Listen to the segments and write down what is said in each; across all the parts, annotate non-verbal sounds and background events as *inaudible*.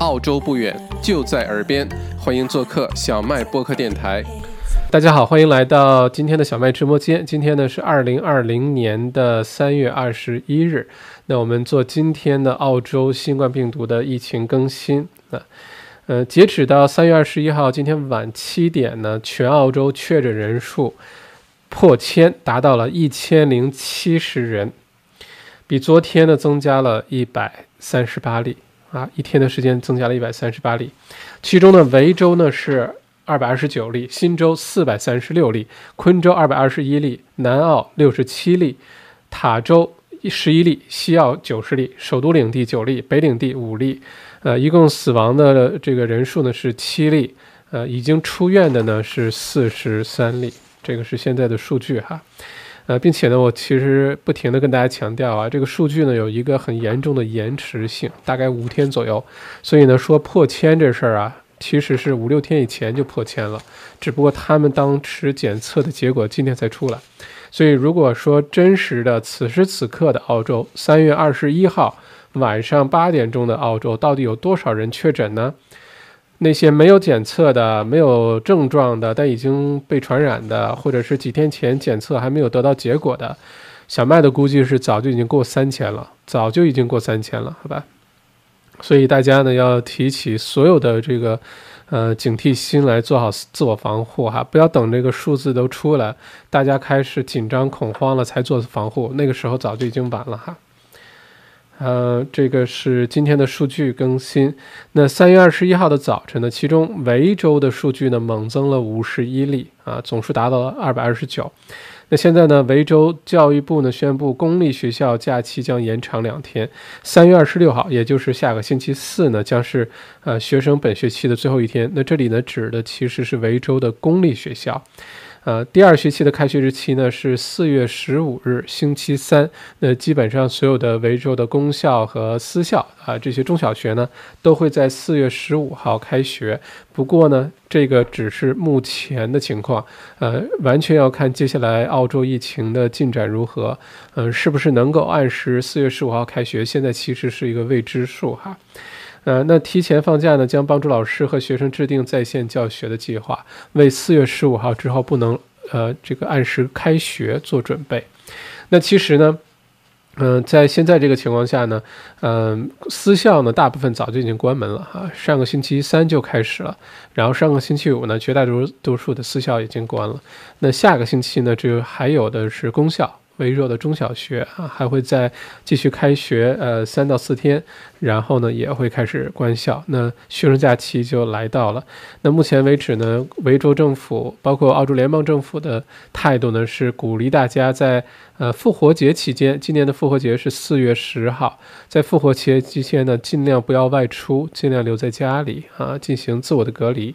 澳洲不远，就在耳边，欢迎做客小麦播客电台。大家好，欢迎来到今天的小麦直播间。今天呢是二零二零年的三月二十一日，那我们做今天的澳洲新冠病毒的疫情更新啊。呃，截止到三月二十一号，今天晚七点呢，全澳洲确诊人数破千，达到了一千零七十人。比昨天呢增加了一百三十八例啊，一天的时间增加了一百三十八例，其中呢维州呢是二百二十九例，新州四百三十六例，昆州二百二十一例，南澳六十七例，塔州十一例，西澳九十例，首都领地九例，北领地五例，呃，一共死亡的这个人数呢是七例，呃，已经出院的呢是四十三例，这个是现在的数据哈。呃，并且呢，我其实不停的跟大家强调啊，这个数据呢有一个很严重的延迟性，大概五天左右。所以呢，说破千这事儿啊，其实是五六天以前就破千了，只不过他们当时检测的结果今天才出来。所以如果说真实的此时此刻的澳洲，三月二十一号晚上八点钟的澳洲，到底有多少人确诊呢？那些没有检测的、没有症状的，但已经被传染的，或者是几天前检测还没有得到结果的，小麦的估计是早就已经过三千了，早就已经过三千了，好吧？所以大家呢要提起所有的这个呃警惕心来做好自我防护哈，不要等这个数字都出来，大家开始紧张恐慌了才做防护，那个时候早就已经晚了哈。呃，这个是今天的数据更新。那三月二十一号的早晨呢，其中维州的数据呢猛增了五十一例啊，总数达到了二百二十九。那现在呢，维州教育部呢宣布，公立学校假期将延长两天。三月二十六号，也就是下个星期四呢，将是呃学生本学期的最后一天。那这里呢指的其实是维州的公立学校。呃，第二学期的开学日期呢是四月十五日，星期三。那基本上所有的维州的公校和私校啊，这些中小学呢，都会在四月十五号开学。不过呢，这个只是目前的情况，呃，完全要看接下来澳洲疫情的进展如何，嗯，是不是能够按时四月十五号开学，现在其实是一个未知数哈。呃，那提前放假呢，将帮助老师和学生制定在线教学的计划，为四月十五号之后不能呃这个按时开学做准备。那其实呢，嗯，在现在这个情况下呢，嗯，私校呢大部分早就已经关门了哈，上个星期三就开始了，然后上个星期五呢，绝大多数多数的私校已经关了。那下个星期呢，就还有的是公校。微弱的中小学啊，还会再继续开学，呃，三到四天，然后呢，也会开始关校。那学生假期就来到了。那目前为止呢，维州政府包括澳洲联邦政府的态度呢，是鼓励大家在呃复活节期间，今年的复活节是四月十号，在复活节期间呢，尽量不要外出，尽量留在家里啊，进行自我的隔离。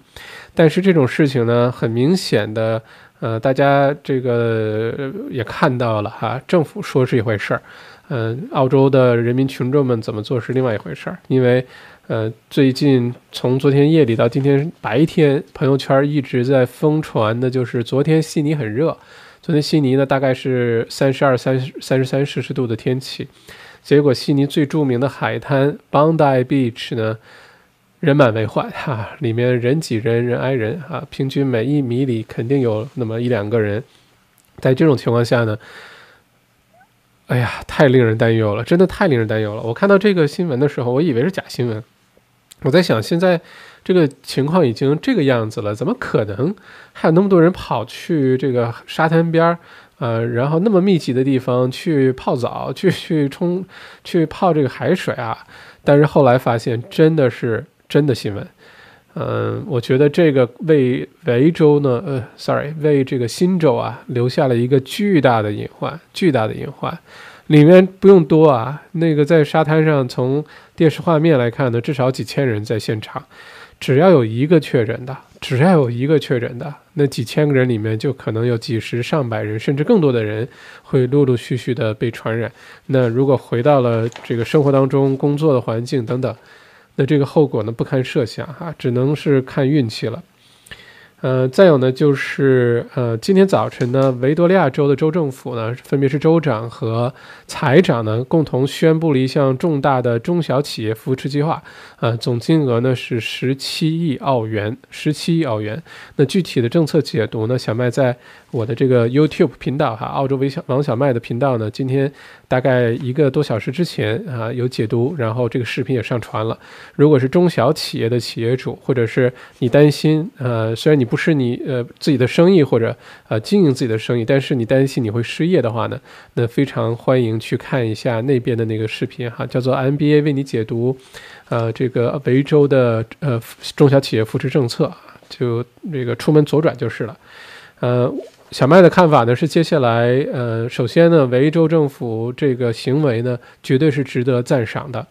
但是这种事情呢，很明显的。呃，大家这个也看到了哈，政府说是一回事儿，嗯，澳洲的人民群众们怎么做是另外一回事儿。因为，呃，最近从昨天夜里到今天白天，朋友圈一直在疯传的就是昨天悉尼很热，昨天悉尼呢大概是三十二、三三十三摄氏度的天气，结果悉尼最著名的海滩 Bondi Beach 呢。人满为患 *laughs* 哈，里面人挤人，人挨人啊，平均每一米里肯定有那么一两个人。在这种情况下呢，哎呀，太令人担忧了，真的太令人担忧了。我看到这个新闻的时候，我以为是假新闻。我在想，现在这个情况已经这个样子了，怎么可能还有那么多人跑去这个沙滩边儿，呃，然后那么密集的地方去泡澡，去去冲，去泡这个海水啊？但是后来发现，真的是。真的新闻，嗯，我觉得这个为维州呢，呃，sorry，为这个新州啊留下了一个巨大的隐患，巨大的隐患。里面不用多啊，那个在沙滩上，从电视画面来看呢，至少几千人在现场。只要有一个确诊的，只要有一个确诊的，那几千个人里面就可能有几十上百人，甚至更多的人会陆陆续续的被传染。那如果回到了这个生活当中、工作的环境等等。那这个后果呢不堪设想哈，只能是看运气了。呃，再有呢，就是呃，今天早晨呢，维多利亚州的州政府呢，分别是州长和财长呢，共同宣布了一项重大的中小企业扶持计划，呃，总金额呢是十七亿澳元，十七亿澳元。那具体的政策解读呢，小麦在我的这个 YouTube 频道哈，澳洲微小王小麦的频道呢，今天大概一个多小时之前啊，有解读，然后这个视频也上传了。如果是中小企业的企业主，或者是你担心，呃，虽然你不是你呃自己的生意或者呃经营自己的生意，但是你担心你会失业的话呢，那非常欢迎去看一下那边的那个视频哈，叫做 MBA 为你解读，呃，这个维州的呃中小企业扶持政策，就这个出门左转就是了。呃，小麦的看法呢是接下来呃，首先呢，维州政府这个行为呢绝对是值得赞赏的。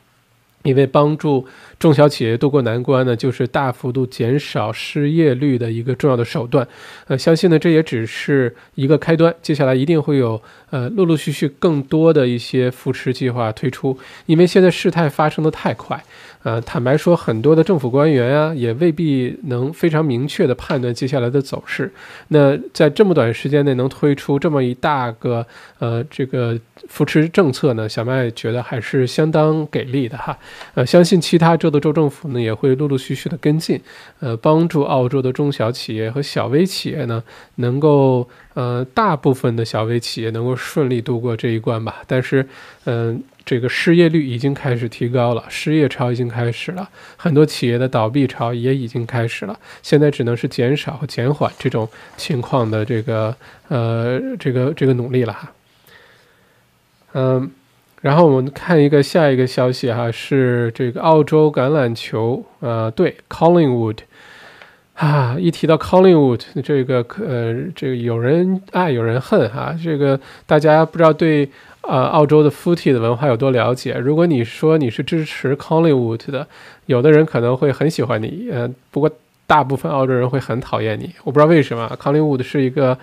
因为帮助中小企业渡过难关呢，就是大幅度减少失业率的一个重要的手段。呃，相信呢这也只是一个开端，接下来一定会有呃陆陆续续更多的一些扶持计划推出。因为现在事态发生的太快。呃，坦白说，很多的政府官员啊，也未必能非常明确的判断接下来的走势。那在这么短时间内能推出这么一大个呃这个扶持政策呢，小麦觉得还是相当给力的哈。呃，相信其他州的州政府呢也会陆陆续续的跟进，呃，帮助澳洲的中小企业和小微企业呢能够呃大部分的小微企业能够顺利度过这一关吧。但是，嗯。这个失业率已经开始提高了，失业潮已经开始了，很多企业的倒闭潮也已经开始了。现在只能是减少和减缓这种情况的这个呃这个这个努力了哈。嗯，然后我们看一个下一个消息哈，是这个澳洲橄榄球呃队 Collingwood 啊，一提到 Collingwood 这个呃这个有人爱有人恨哈，这个大家不知道对。呃，澳洲的 footy 的文化有多了解？如果你说你是支持 Collingwood 的，有的人可能会很喜欢你，呃，不过大部分澳洲人会很讨厌你。我不知道为什么，Collingwood 是一个。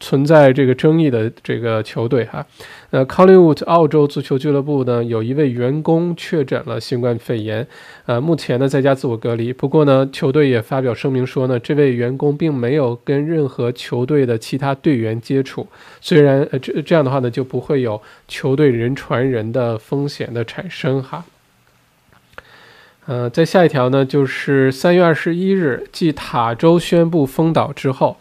存在这个争议的这个球队哈，呃，Collingwood 澳洲足球俱乐部呢，有一位员工确诊了新冠肺炎，呃，目前呢在家自我隔离。不过呢，球队也发表声明说呢，这位员工并没有跟任何球队的其他队员接触，虽然呃这这样的话呢，就不会有球队人传人的风险的产生哈。呃，在下一条呢，就是三月二十一日，继塔州宣布封岛之后。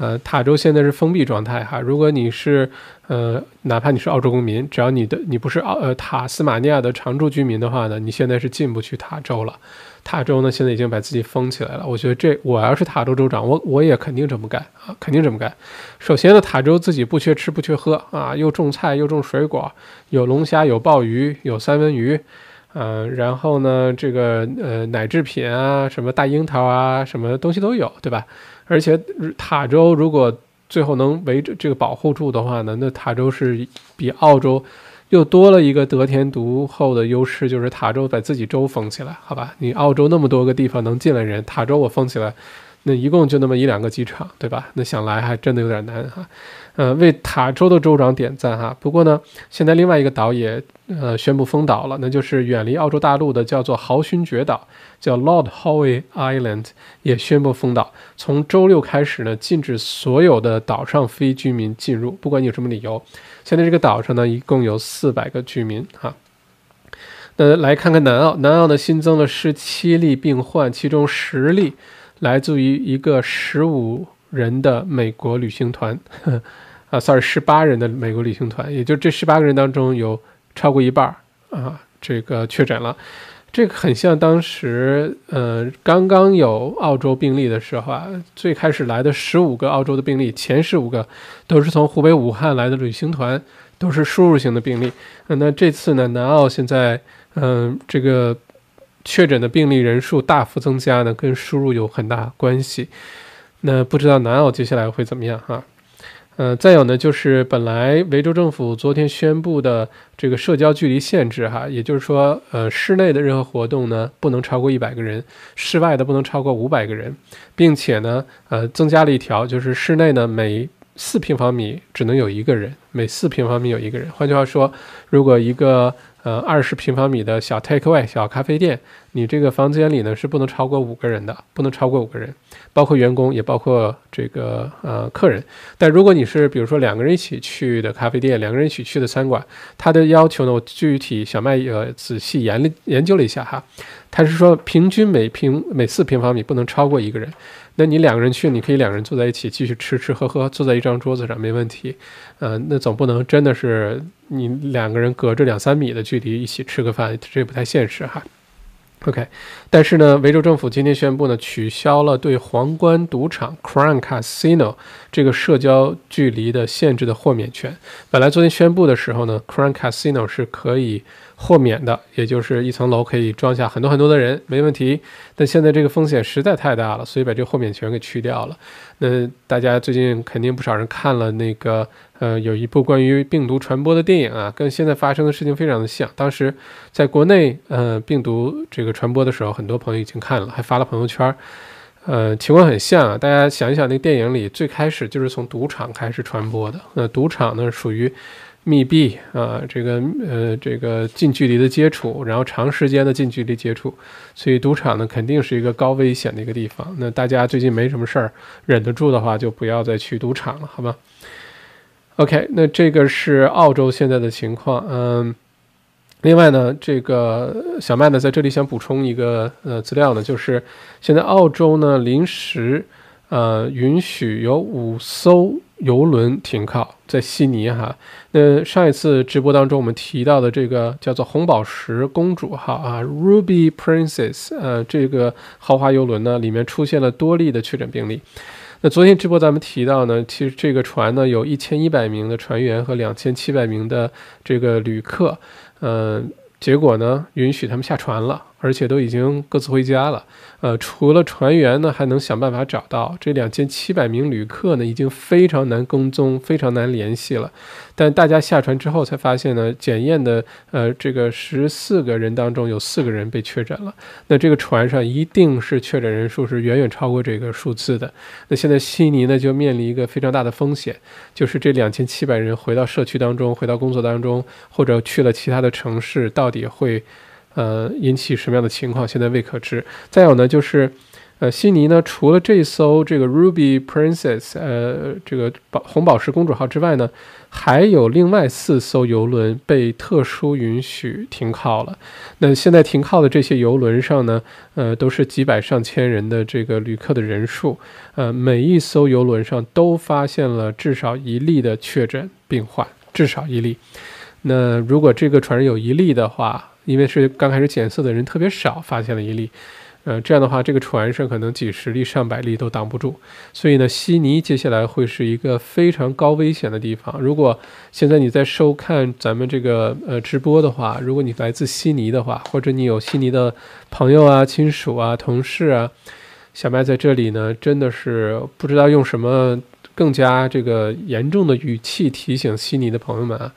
呃，塔州现在是封闭状态哈。如果你是呃，哪怕你是澳洲公民，只要你的你不是澳呃塔斯马尼亚的常住居民的话呢，你现在是进不去塔州了。塔州呢，现在已经把自己封起来了。我觉得这我要是塔州州长，我我也肯定这么干啊，肯定这么干。首先呢，塔州自己不缺吃不缺喝啊，又种菜又种水果，有龙虾有鲍鱼有三文鱼，嗯，然后呢，这个呃奶制品啊，什么大樱桃啊，什么东西都有，对吧？而且塔州如果最后能围着这个保护住的话呢，那塔州是比澳洲又多了一个得天独厚的优势，就是塔州把自己州封起来，好吧？你澳洲那么多个地方能进来人，塔州我封起来。那一共就那么一两个机场，对吧？那想来还真的有点难哈。呃，为塔州的州长点赞哈。不过呢，现在另外一个岛也呃宣布封岛了，那就是远离澳洲大陆的叫做豪勋爵岛，叫 Lord Howe Island，也宣布封岛。从周六开始呢，禁止所有的岛上非居民进入，不管你有什么理由。现在这个岛上呢，一共有四百个居民哈。那来看看南澳，南澳呢新增了十七例病患，其中十例。来自于一个十五人的美国旅行团，*laughs* 啊，sorry，十八人的美国旅行团，也就这十八个人当中有超过一半啊，这个确诊了。这个很像当时，呃，刚刚有澳洲病例的时候啊，最开始来的十五个澳洲的病例，前十五个都是从湖北武汉来的旅行团，都是输入型的病例。那这次呢，南澳现在，嗯，这个。确诊的病例人数大幅增加呢，跟输入有很大关系。那不知道南澳接下来会怎么样哈？呃，再有呢，就是本来维州政府昨天宣布的这个社交距离限制哈，也就是说，呃，室内的任何活动呢不能超过一百个人，室外的不能超过五百个人，并且呢，呃，增加了一条，就是室内呢每四平方米只能有一个人，每四平方米有一个人。换句话说，如果一个呃二十平方米的小 takeaway 小咖啡店，你这个房间里呢是不能超过五个人的，不能超过五个人，包括员工也包括这个呃客人。但如果你是比如说两个人一起去的咖啡店，两个人一起去的餐馆，它的要求呢，我具体小麦呃仔细研研究了一下哈，它是说平均每平每四平方米不能超过一个人。那你两个人去，你可以两个人坐在一起继续吃吃喝喝，坐在一张桌子上没问题。嗯，那总不能真的是你两个人隔着两三米的距离一起吃个饭，这不太现实哈。OK，但是呢，维州政府今天宣布呢，取消了对皇冠赌场 Crown Casino 这个社交距离的限制的豁免权。本来昨天宣布的时候呢，Crown Casino 是可以。豁免的，也就是一层楼可以装下很多很多的人，没问题。但现在这个风险实在太大了，所以把这个豁免权给去掉了。那大家最近肯定不少人看了那个，呃，有一部关于病毒传播的电影啊，跟现在发生的事情非常的像。当时在国内，呃，病毒这个传播的时候，很多朋友已经看了，还发了朋友圈，呃，情况很像啊。大家想一想，那电影里最开始就是从赌场开始传播的。那赌场呢，属于。密闭啊，这个呃，这个近距离的接触，然后长时间的近距离接触，所以赌场呢肯定是一个高危险的一个地方。那大家最近没什么事儿，忍得住的话，就不要再去赌场了，好吧？OK，那这个是澳洲现在的情况。嗯，另外呢，这个小麦呢在这里想补充一个呃资料呢，就是现在澳洲呢临时呃允许有五艘。游轮停靠在悉尼哈，那上一次直播当中我们提到的这个叫做红宝石公主号啊，Ruby Princess，呃，这个豪华游轮呢里面出现了多例的确诊病例。那昨天直播咱们提到呢，其实这个船呢有一千一百名的船员和两千七百名的这个旅客，嗯，结果呢允许他们下船了，而且都已经各自回家了。呃，除了船员呢，还能想办法找到这两千七百名旅客呢，已经非常难跟踪，非常难联系了。但大家下船之后才发现呢，检验的呃这个十四个人当中有四个人被确诊了。那这个船上一定是确诊人数是远远超过这个数字的。那现在悉尼呢就面临一个非常大的风险，就是这两千七百人回到社区当中，回到工作当中，或者去了其他的城市，到底会。呃，引起什么样的情况，现在未可知。再有呢，就是，呃，悉尼呢，除了这艘这个 Ruby Princess，呃，这个宝红宝石公主号之外呢，还有另外四艘游轮被特殊允许停靠了。那现在停靠的这些游轮上呢，呃，都是几百上千人的这个旅客的人数，呃，每一艘游轮上都发现了至少一例的确诊病患，至少一例。那如果这个船上有一例的话，因为是刚开始检测的人特别少，发现了一例，呃，这样的话，这个船上可能几十例、上百例都挡不住。所以呢，悉尼接下来会是一个非常高危险的地方。如果现在你在收看咱们这个呃直播的话，如果你来自悉尼的话，或者你有悉尼的朋友啊、亲属啊、同事啊，小麦在这里呢，真的是不知道用什么更加这个严重的语气提醒悉尼的朋友们啊。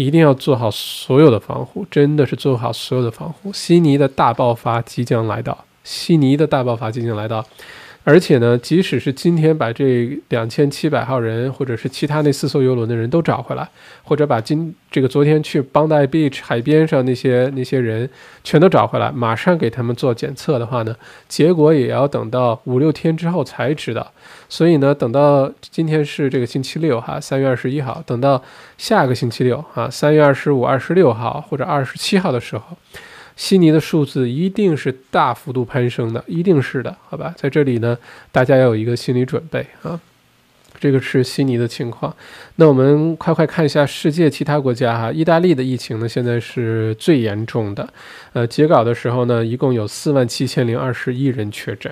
一定要做好所有的防护，真的是做好所有的防护。悉尼的大爆发即将来到，悉尼的大爆发即将来到。而且呢，即使是今天把这两千七百号人，或者是其他那四艘游轮的人都找回来，或者把今这个昨天去邦代 beach 海边上那些那些人全都找回来，马上给他们做检测的话呢，结果也要等到五六天之后才知道。所以呢，等到今天是这个星期六哈，三月二十一号，等到下个星期六啊，三月二十五、二十六号或者二十七号的时候。悉尼的数字一定是大幅度攀升的，一定是的，好吧？在这里呢，大家要有一个心理准备啊。这个是悉尼的情况。那我们快快看一下世界其他国家哈。意大利的疫情呢，现在是最严重的。呃，截稿的时候呢，一共有四万七千零二十一人确诊，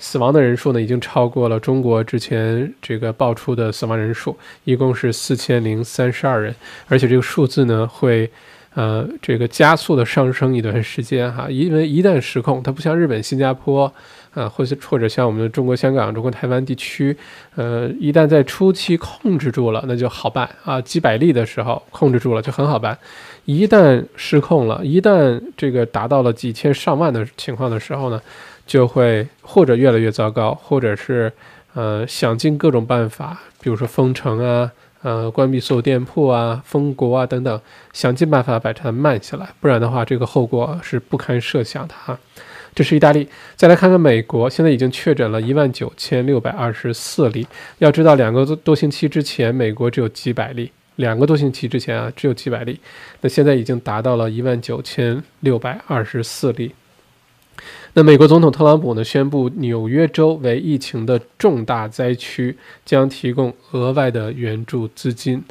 死亡的人数呢，已经超过了中国之前这个爆出的死亡人数，一共是四千零三十二人，而且这个数字呢会。呃，这个加速的上升一段时间哈，因为一旦失控，它不像日本、新加坡，呃，或者或者像我们的中国香港、中国台湾地区，呃，一旦在初期控制住了，那就好办啊，几百例的时候控制住了就很好办，一旦失控了，一旦这个达到了几千上万的情况的时候呢，就会或者越来越糟糕，或者是呃想尽各种办法，比如说封城啊。呃，关闭所有店铺啊，封国啊等等，想尽办法把它慢下来，不然的话，这个后果是不堪设想的哈。这是意大利，再来看看美国，现在已经确诊了一万九千六百二十四例。要知道，两个多多星期之前，美国只有几百例；两个多星期之前啊，只有几百例。那现在已经达到了一万九千六百二十四例。那美国总统特朗普呢，宣布纽约州为疫情的重大灾区，将提供额外的援助资金。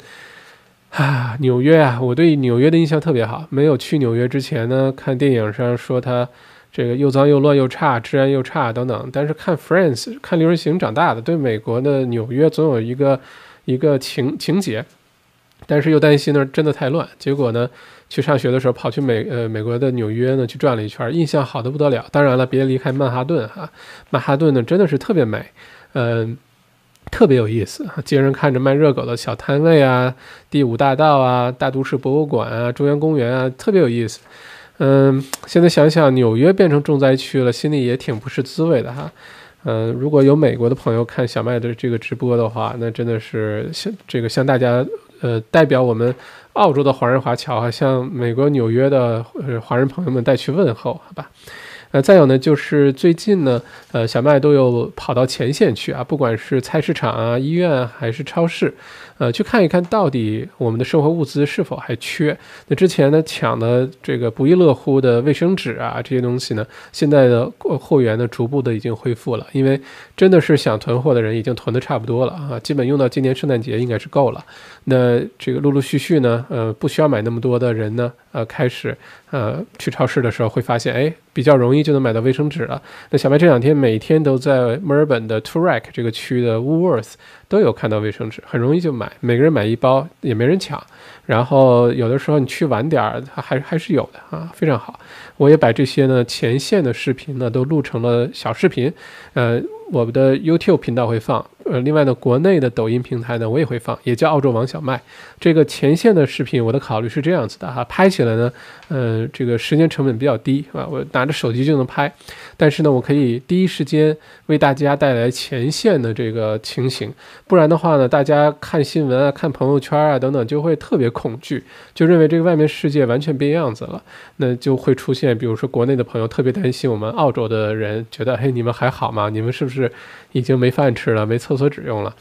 啊，纽约啊，我对纽约的印象特别好。没有去纽约之前呢，看电影上说它这个又脏又乱又差，治安又差等等。但是看《Friends》看《六人行》长大的，对美国的纽约总有一个一个情情节。但是又担心那真的太乱。结果呢，去上学的时候跑去美呃美国的纽约呢去转了一圈，印象好的不得了。当然了，别离开曼哈顿哈，曼哈顿呢真的是特别美，嗯。特别有意思街上看着卖热狗的小摊位啊，第五大道啊，大都市博物馆啊，中央公园啊，特别有意思。嗯，现在想想纽约变成重灾区了，心里也挺不是滋味的哈。嗯，如果有美国的朋友看小麦的这个直播的话，那真的是向这个向大家呃代表我们澳洲的华人华侨啊，向美国纽约的华人朋友们带去问候，好吧。呃，再有呢，就是最近呢，呃，小麦都有跑到前线去啊，不管是菜市场啊、医院还是超市。呃，去看一看到底我们的生活物资是否还缺？那之前呢抢的这个不亦乐乎的卫生纸啊这些东西呢，现在的货源呢逐步的已经恢复了，因为真的是想囤货的人已经囤的差不多了啊，基本用到今年圣诞节应该是够了。那这个陆陆续续呢，呃，不需要买那么多的人呢，呃，开始呃去超市的时候会发现，哎，比较容易就能买到卫生纸了。那小白这两天每天都在墨尔本的 Toorak 这个区的 Woolworth。都有看到卫生纸，很容易就买，每个人买一包，也没人抢。然后有的时候你去晚点儿，它还还是有的啊，非常好。我也把这些呢前线的视频呢都录成了小视频，呃。我们的 YouTube 频道会放，呃，另外呢，国内的抖音平台呢，我也会放，也叫澳洲王小麦。这个前线的视频，我的考虑是这样子的哈，拍起来呢，呃，这个时间成本比较低啊，我拿着手机就能拍，但是呢，我可以第一时间为大家带来前线的这个情形，不然的话呢，大家看新闻啊、看朋友圈啊等等，就会特别恐惧，就认为这个外面世界完全变样子了，那就会出现，比如说国内的朋友特别担心我们澳洲的人，觉得嘿，你们还好吗？你们是不是？是已经没饭吃了，没厕所纸用了，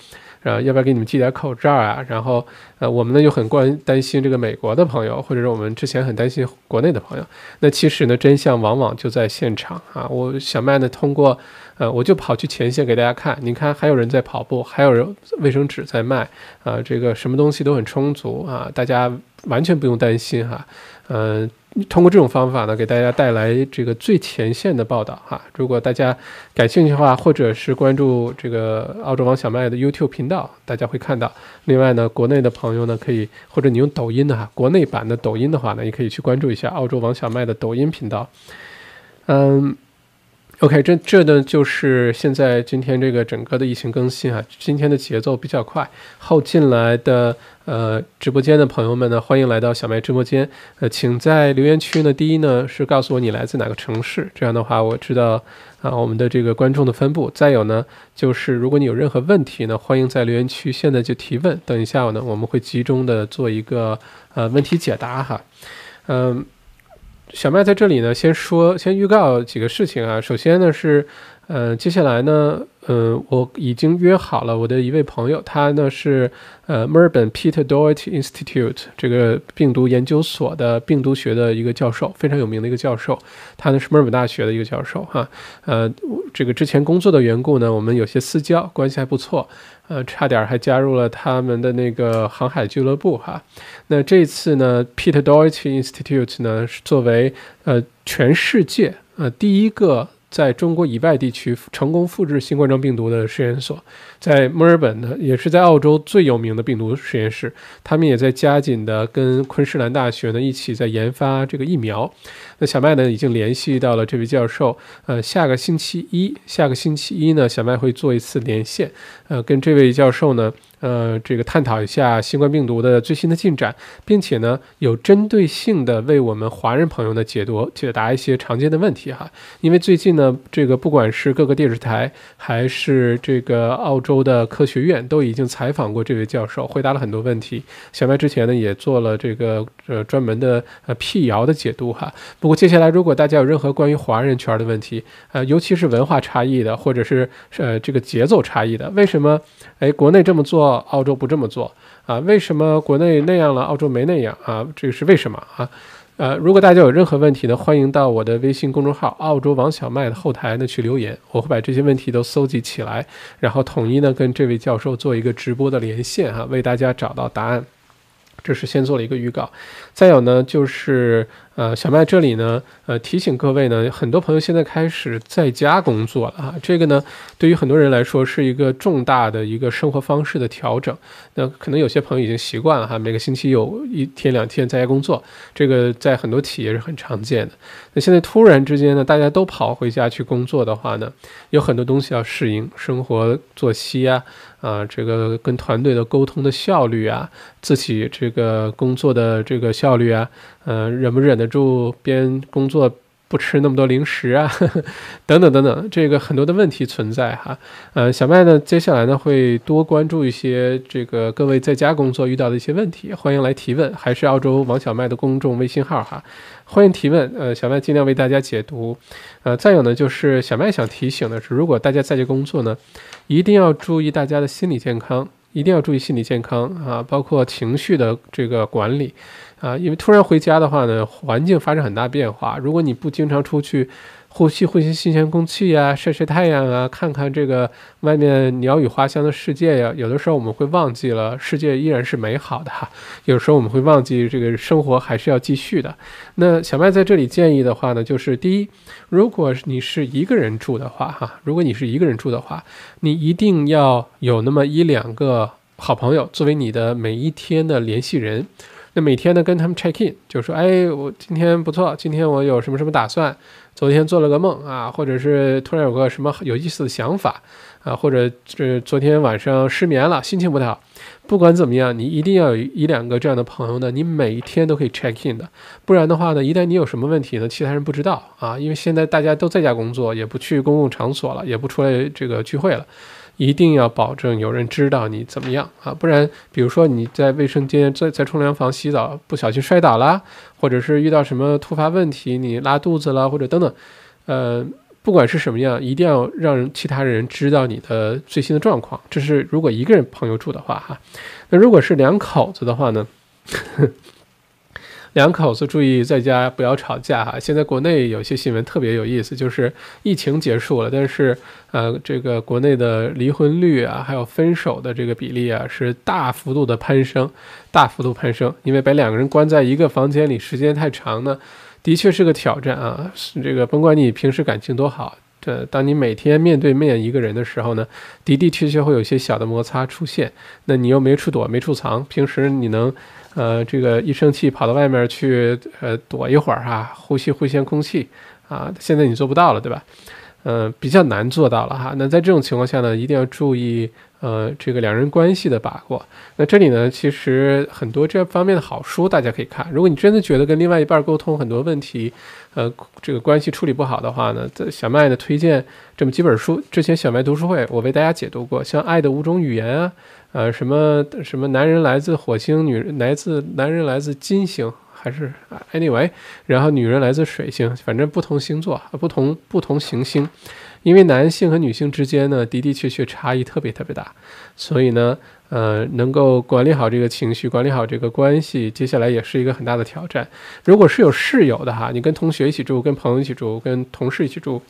啊，要不要给你们寄点口罩啊？然后，呃，我们呢又很关担心这个美国的朋友，或者是我们之前很担心国内的朋友。那其实呢，真相往往就在现场啊！我小麦呢，通过，呃，我就跑去前线给大家看，你看还有人在跑步，还有人卫生纸在卖，啊，这个什么东西都很充足啊，大家完全不用担心哈，嗯。通过这种方法呢，给大家带来这个最前线的报道哈。如果大家感兴趣的话，或者是关注这个澳洲王小麦的 YouTube 频道，大家会看到。另外呢，国内的朋友呢，可以或者你用抖音的哈，国内版的抖音的话呢，也可以去关注一下澳洲王小麦的抖音频道。嗯。OK，这这呢就是现在今天这个整个的疫情更新啊，今天的节奏比较快。后进来的呃直播间的朋友们呢，欢迎来到小麦直播间。呃，请在留言区呢，第一呢是告诉我你来自哪个城市，这样的话我知道啊我们的这个观众的分布。再有呢，就是如果你有任何问题呢，欢迎在留言区现在就提问。等一下呢，我们会集中的做一个呃问题解答哈，嗯。小麦在这里呢，先说，先预告几个事情啊。首先呢是，呃，接下来呢，嗯，我已经约好了我的一位朋友，他呢是呃墨尔本 Peter Doherty Institute 这个病毒研究所的病毒学的一个教授，非常有名的一个教授。他呢是墨尔本大学的一个教授哈，呃，这个之前工作的缘故呢，我们有些私交，关系还不错。呃，差点还加入了他们的那个航海俱乐部哈。那这次呢，Peter Doherty Institute 呢是作为呃全世界呃第一个。在中国以外地区成功复制新冠状病毒的实验所，在墨尔本呢，也是在澳洲最有名的病毒实验室。他们也在加紧的跟昆士兰大学呢一起在研发这个疫苗。那小麦呢已经联系到了这位教授，呃，下个星期一，下个星期一呢，小麦会做一次连线，呃，跟这位教授呢，呃，这个探讨一下新冠病毒的最新的进展，并且呢，有针对性的为我们华人朋友呢解读、解答一些常见的问题哈。因为最近呢，这个不管是各个电视台，还是这个澳洲的科学院，都已经采访过这位教授，回答了很多问题。小麦之前呢，也做了这个呃专门的呃辟谣的解读哈。不过接下来，如果大家有任何关于华人圈的问题，呃，尤其是文化差异的，或者是呃这个节奏差异的，为什么什么哎国内这么做？澳洲不这么做啊？为什么国内那样了，澳洲没那样啊？这个是为什么啊？呃，如果大家有任何问题呢，欢迎到我的微信公众号“澳洲王小麦”的后台呢去留言，我会把这些问题都搜集起来，然后统一呢跟这位教授做一个直播的连线哈，为大家找到答案。这是先做了一个预告，再有呢就是。呃，小麦这里呢，呃，提醒各位呢，很多朋友现在开始在家工作了啊，这个呢，对于很多人来说是一个重大的一个生活方式的调整。那可能有些朋友已经习惯了哈，每个星期有一天两天在家工作，这个在很多企业是很常见的。那现在突然之间呢，大家都跑回家去工作的话呢，有很多东西要适应，生活作息啊，啊，这个跟团队的沟通的效率啊，自己这个工作的这个效率啊。呃，忍不忍得住边工作不吃那么多零食啊？*laughs* 等等等等，这个很多的问题存在哈。呃，小麦呢，接下来呢会多关注一些这个各位在家工作遇到的一些问题，欢迎来提问，还是澳洲王小麦的公众微信号哈，欢迎提问。呃，小麦尽量为大家解读。呃，再有呢，就是小麦想提醒的是，如果大家在家工作呢，一定要注意大家的心理健康，一定要注意心理健康啊，包括情绪的这个管理。啊，因为突然回家的话呢，环境发生很大变化。如果你不经常出去呼吸呼吸新鲜空气啊，晒晒太阳啊，看看这个外面鸟语花香的世界呀，有的时候我们会忘记了世界依然是美好的哈。有时候我们会忘记这个生活还是要继续的。那小麦在这里建议的话呢，就是第一，如果你是一个人住的话哈，如果你是一个人住的话，你一定要有那么一两个好朋友作为你的每一天的联系人。每天呢，跟他们 check in，就说，哎，我今天不错，今天我有什么什么打算？昨天做了个梦啊，或者是突然有个什么有意思的想法啊，或者这昨天晚上失眠了，心情不太好。不管怎么样，你一定要有一两个这样的朋友呢，你每一天都可以 check in 的。不然的话呢，一旦你有什么问题呢，其他人不知道啊，因为现在大家都在家工作，也不去公共场所了，也不出来这个聚会了。一定要保证有人知道你怎么样啊，不然，比如说你在卫生间在在冲凉房洗澡，不小心摔倒了，或者是遇到什么突发问题，你拉肚子了，或者等等，呃，不管是什么样，一定要让其他人知道你的最新的状况。这是如果一个人朋友住的话哈，那如果是两口子的话呢？两口子注意在家不要吵架哈。现在国内有些新闻特别有意思，就是疫情结束了，但是呃，这个国内的离婚率啊，还有分手的这个比例啊，是大幅度的攀升，大幅度攀升。因为把两个人关在一个房间里时间太长呢，的确是个挑战啊。是这个，甭管你平时感情多好，这当你每天面对面一个人的时候呢，的的确确会有些小的摩擦出现。那你又没处躲，没处藏，平时你能。呃，这个一生气跑到外面去，呃，躲一会儿哈，呼吸呼吸空气啊。现在你做不到了，对吧？嗯，比较难做到了哈。那在这种情况下呢，一定要注意呃，这个两人关系的把握。那这里呢，其实很多这方面的好书大家可以看。如果你真的觉得跟另外一半沟通很多问题，呃，这个关系处理不好的话呢，这小麦呢推荐这么几本书。之前小麦读书会我为大家解读过，像《爱的五种语言》啊。呃，什么什么男人来自火星，女人来自男人来自金星，还是 anyway，然后女人来自水星，反正不同星座，不同不同行星，因为男性和女性之间呢的的确确差异特别特别大，所以呢，呃，能够管理好这个情绪，管理好这个关系，接下来也是一个很大的挑战。如果是有室友的哈，你跟同学一起住，跟朋友一起住，跟同事一起住。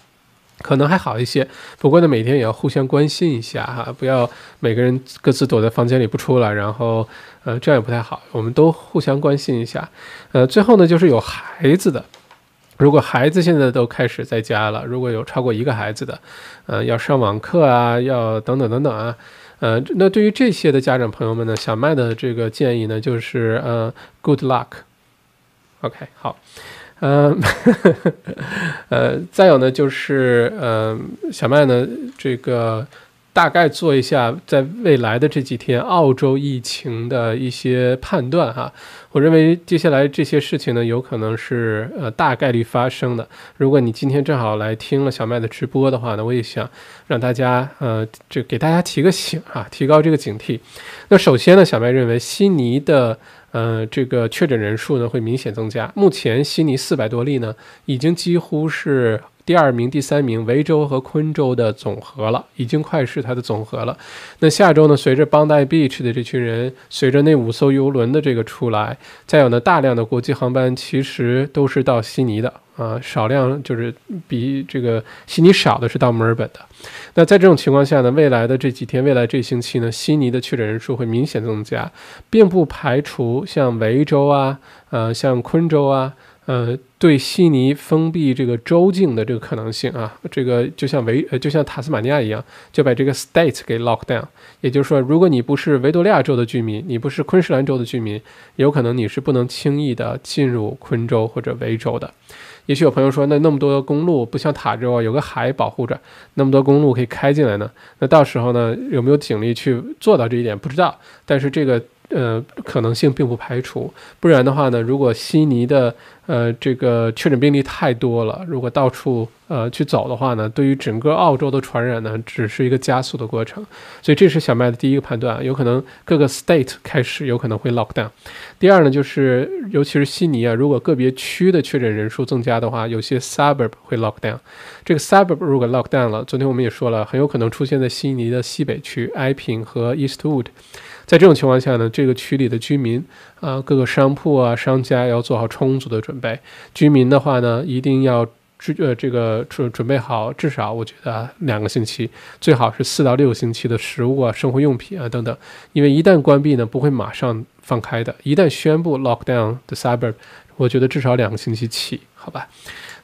可能还好一些，不过呢，每天也要互相关心一下哈，不要每个人各自躲在房间里不出来，然后呃，这样也不太好。我们都互相关心一下。呃，最后呢，就是有孩子的，如果孩子现在都开始在家了，如果有超过一个孩子的，呃，要上网课啊，要等等等等啊，呃，那对于这些的家长朋友们呢，小麦的这个建议呢，就是呃，good luck。OK，好。嗯，*laughs* 呃，再有呢，就是呃，小麦呢，这个。大概做一下在未来的这几天澳洲疫情的一些判断哈。我认为接下来这些事情呢，有可能是呃大概率发生的。如果你今天正好来听了小麦的直播的话呢，我也想让大家呃这给大家提个醒啊，提高这个警惕。那首先呢，小麦认为悉尼的呃这个确诊人数呢会明显增加。目前悉尼四百多例呢，已经几乎是。第二名、第三名，维州和昆州的总和了，已经快是它的总和了。那下周呢？随着邦代 beach 的这群人，随着那五艘游轮的这个出来，再有呢，大量的国际航班其实都是到悉尼的啊，少量就是比这个悉尼少的是到墨尔本的。那在这种情况下呢，未来的这几天，未来这星期呢，悉尼的确诊人数会明显增加，并不排除像维州啊，呃，像昆州啊。呃，对悉尼封闭这个州境的这个可能性啊，这个就像维呃，就像塔斯马尼亚一样，就把这个 state 给 lock down。也就是说，如果你不是维多利亚州的居民，你不是昆士兰州的居民，有可能你是不能轻易的进入昆州或者维州的。也许有朋友说，那那么多公路不像塔州啊，有个海保护着，那么多公路可以开进来呢？那到时候呢，有没有警力去做到这一点？不知道。但是这个。呃，可能性并不排除，不然的话呢，如果悉尼的呃这个确诊病例太多了，如果到处呃去走的话呢，对于整个澳洲的传染呢，只是一个加速的过程。所以这是小麦的第一个判断，有可能各个 state 开始有可能会 lock down。第二呢，就是尤其是悉尼啊，如果个别区的确诊人数增加的话，有些 suburb 会 lock down。这个 suburb 如果 lock down 了，昨天我们也说了，很有可能出现在悉尼的西北区、Iping 和 Eastwood。在这种情况下呢，这个区里的居民啊，各个商铺啊、商家要做好充足的准备。居民的话呢，一定要准呃这个准准备好，至少我觉得两个星期，最好是四到六个星期的食物啊、生活用品啊等等。因为一旦关闭呢，不会马上放开的。一旦宣布 lock down the suburb，我觉得至少两个星期起，好吧？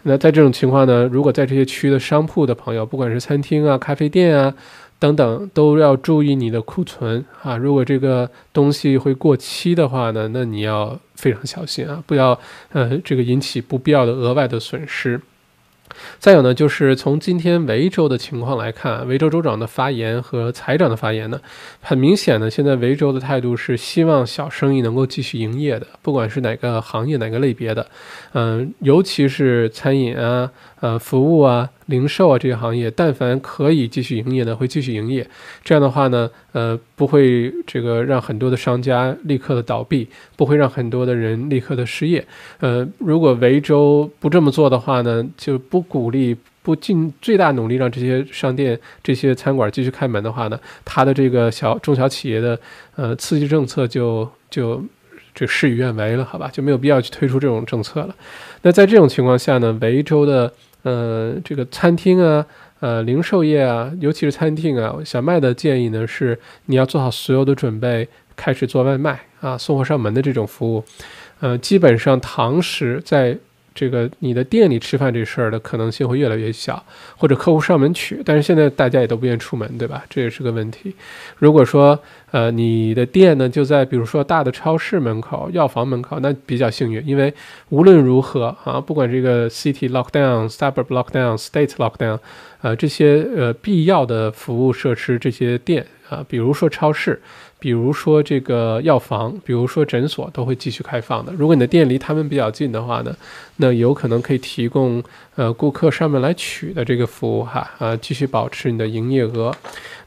那在这种情况呢，如果在这些区的商铺的朋友，不管是餐厅啊、咖啡店啊。等等都要注意你的库存啊！如果这个东西会过期的话呢，那你要非常小心啊，不要呃这个引起不必要的额外的损失。再有呢，就是从今天维州的情况来看，维州州长的发言和财长的发言呢，很明显呢，现在维州的态度是希望小生意能够继续营业的，不管是哪个行业、哪个类别的，嗯，尤其是餐饮啊。呃，服务啊、零售啊这些行业，但凡可以继续营业的，会继续营业。这样的话呢，呃，不会这个让很多的商家立刻的倒闭，不会让很多的人立刻的失业。呃，如果维州不这么做的话呢，就不鼓励、不尽最大努力让这些商店、这些餐馆继续开门的话呢，它的这个小中小企业的呃刺激政策就就这事与愿违了，好吧，就没有必要去推出这种政策了。那在这种情况下呢，维州的。呃，这个餐厅啊，呃，零售业啊，尤其是餐厅啊，小麦的建议呢是，你要做好所有的准备，开始做外卖啊，送货上门的这种服务。呃，基本上堂食在。这个你的店里吃饭这事儿的可能性会越来越小，或者客户上门取，但是现在大家也都不愿意出门，对吧？这也是个问题。如果说呃你的店呢就在比如说大的超市门口、药房门口，那比较幸运，因为无论如何啊，不管这个 city lockdown、suburb lockdown、state lockdown，呃这些呃必要的服务设施这些店啊，比如说超市。比如说这个药房，比如说诊所都会继续开放的。如果你的店离他们比较近的话呢，那有可能可以提供呃顾客上门来取的这个服务哈啊，继续保持你的营业额。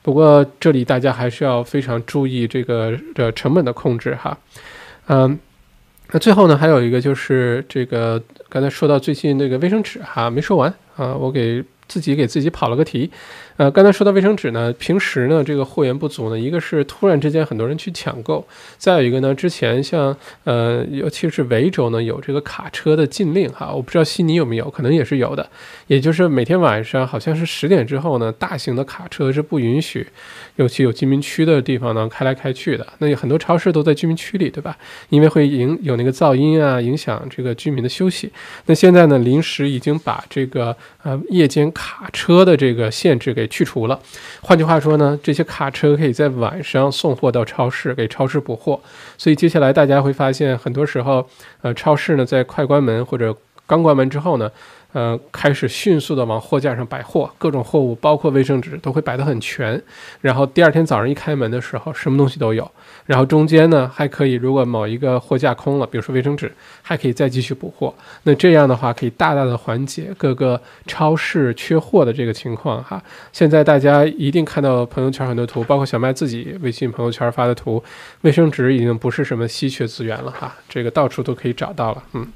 不过这里大家还是要非常注意这个的成本的控制哈。嗯，那最后呢还有一个就是这个刚才说到最近那个卫生纸哈没说完啊，我给自己给自己跑了个题。呃，刚才说到卫生纸呢，平时呢这个货源不足呢，一个是突然之间很多人去抢购，再有一个呢，之前像呃，尤其是维州呢有这个卡车的禁令哈，我不知道悉尼有没有，可能也是有的，也就是每天晚上好像是十点之后呢，大型的卡车是不允许，尤其有居民区的地方呢开来开去的，那有很多超市都在居民区里，对吧？因为会影有那个噪音啊，影响这个居民的休息。那现在呢，临时已经把这个呃夜间卡车的这个限制给。去除了，换句话说呢，这些卡车可以在晚上送货到超市，给超市补货。所以接下来大家会发现，很多时候，呃，超市呢在快关门或者刚关门之后呢，呃，开始迅速的往货架上摆货，各种货物，包括卫生纸，都会摆得很全。然后第二天早上一开门的时候，什么东西都有。然后中间呢，还可以，如果某一个货架空了，比如说卫生纸，还可以再继续补货。那这样的话，可以大大的缓解各个超市缺货的这个情况哈。现在大家一定看到朋友圈很多图，包括小麦自己微信朋友圈发的图，卫生纸已经不是什么稀缺资源了哈，这个到处都可以找到了，嗯。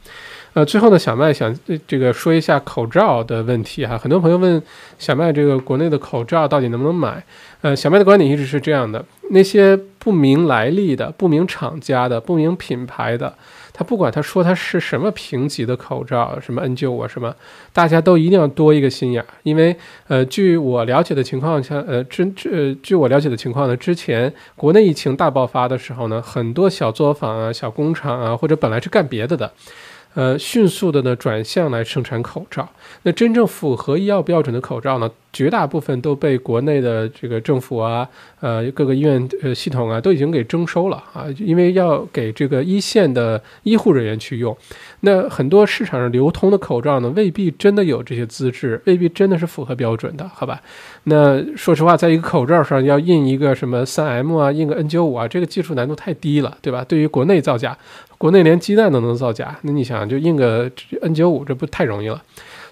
呃，最后呢，小麦想这个说一下口罩的问题哈。很多朋友问小麦，这个国内的口罩到底能不能买？呃，小麦的观点一直是这样的：那些不明来历的、不明厂家的、不明品牌的，他不管他说他是什么评级的口罩，什么 N95 啊什么，大家都一定要多一个心眼儿，因为呃，据我了解的情况下，呃，之呃，据我了解的情况呢，之前国内疫情大爆发的时候呢，很多小作坊啊、小工厂啊，或者本来是干别的的。呃，迅速的呢转向来生产口罩。那真正符合医药标准的口罩呢？绝大部分都被国内的这个政府啊，呃，各个医院呃系统啊，都已经给征收了啊，因为要给这个一线的医护人员去用。那很多市场上流通的口罩呢，未必真的有这些资质，未必真的是符合标准的，好吧？那说实话，在一个口罩上要印一个什么三 M 啊，印个 N 九五啊，这个技术难度太低了，对吧？对于国内造假，国内连鸡蛋都能造假，那你想就印个 N 九五，这不太容易了。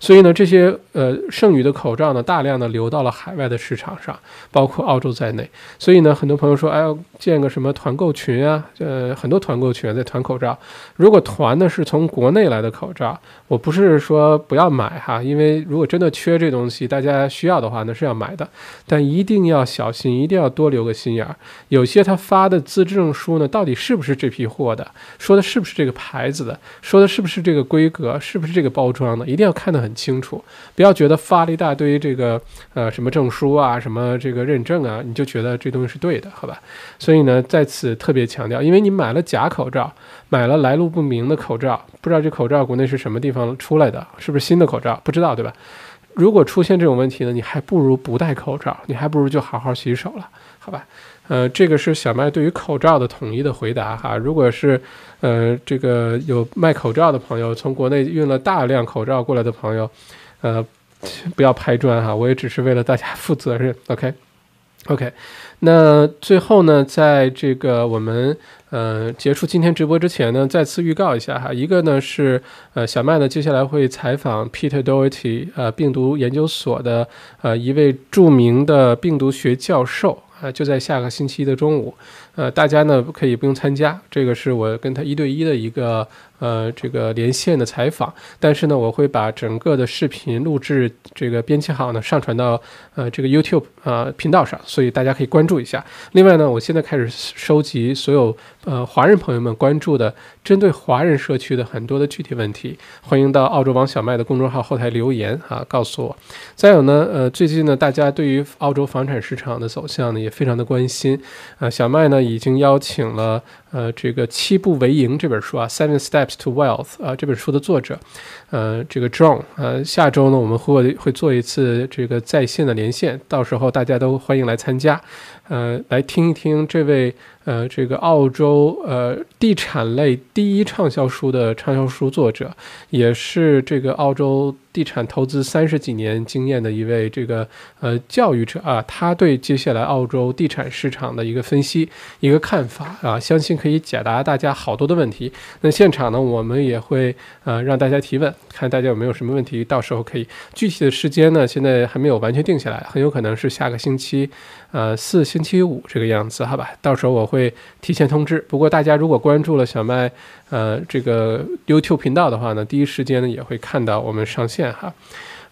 所以呢，这些呃剩余的口罩呢，大量的流到了海外的市场上，包括澳洲在内。所以呢，很多朋友说，哎，要建个什么团购群啊？呃，很多团购群在团口罩。如果团的是从国内来的口罩，我不是说不要买哈，因为如果真的缺这东西，大家需要的话，那是要买的。但一定要小心，一定要多留个心眼儿。有些他发的资质证书呢，到底是不是这批货的？说的是不是这个牌子的？说的是不是这个规格？是不是这个包装的？一定要看得很。很清楚，不要觉得发了一大堆这个呃什么证书啊，什么这个认证啊，你就觉得这东西是对的，好吧？所以呢，在此特别强调，因为你买了假口罩，买了来路不明的口罩，不知道这口罩国内是什么地方出来的，是不是新的口罩？不知道，对吧？如果出现这种问题呢，你还不如不戴口罩，你还不如就好好洗手了，好吧？呃，这个是小麦对于口罩的统一的回答哈。如果是，呃，这个有卖口罩的朋友，从国内运了大量口罩过来的朋友，呃，不要拍砖哈，我也只是为了大家 *laughs* 负责任。OK，OK。那最后呢，在这个我们呃结束今天直播之前呢，再次预告一下哈，一个呢是呃小麦呢接下来会采访 Peter Doherty，呃，病毒研究所的呃一位著名的病毒学教授。啊，就在下个星期一的中午，呃，大家呢可以不用参加，这个是我跟他一对一的一个。呃，这个连线的采访，但是呢，我会把整个的视频录制这个编辑好呢，上传到呃这个 YouTube 啊频道上，所以大家可以关注一下。另外呢，我现在开始收集所有呃华人朋友们关注的针对华人社区的很多的具体问题，欢迎到澳洲王小麦的公众号后台留言啊，告诉我。再有呢，呃，最近呢，大家对于澳洲房产市场的走向呢，也非常的关心啊，小麦呢已经邀请了。呃，这个《七步为营》这本书啊，《Seven Steps to Wealth》啊，这本书的作者，呃，这个 John，呃，下周呢，我们会会做一次这个在线的连线，到时候大家都欢迎来参加，呃，来听一听这位。呃，这个澳洲呃地产类第一畅销书的畅销书作者，也是这个澳洲地产投资三十几年经验的一位这个呃教育者啊，他对接下来澳洲地产市场的一个分析、一个看法啊，相信可以解答大家好多的问题。那现场呢，我们也会呃让大家提问，看大家有没有什么问题，到时候可以具体的时间呢，现在还没有完全定下来，很有可能是下个星期。呃，四星期五这个样子，好吧，到时候我会提前通知。不过大家如果关注了小麦呃这个 YouTube 频道的话呢，第一时间呢也会看到我们上线哈。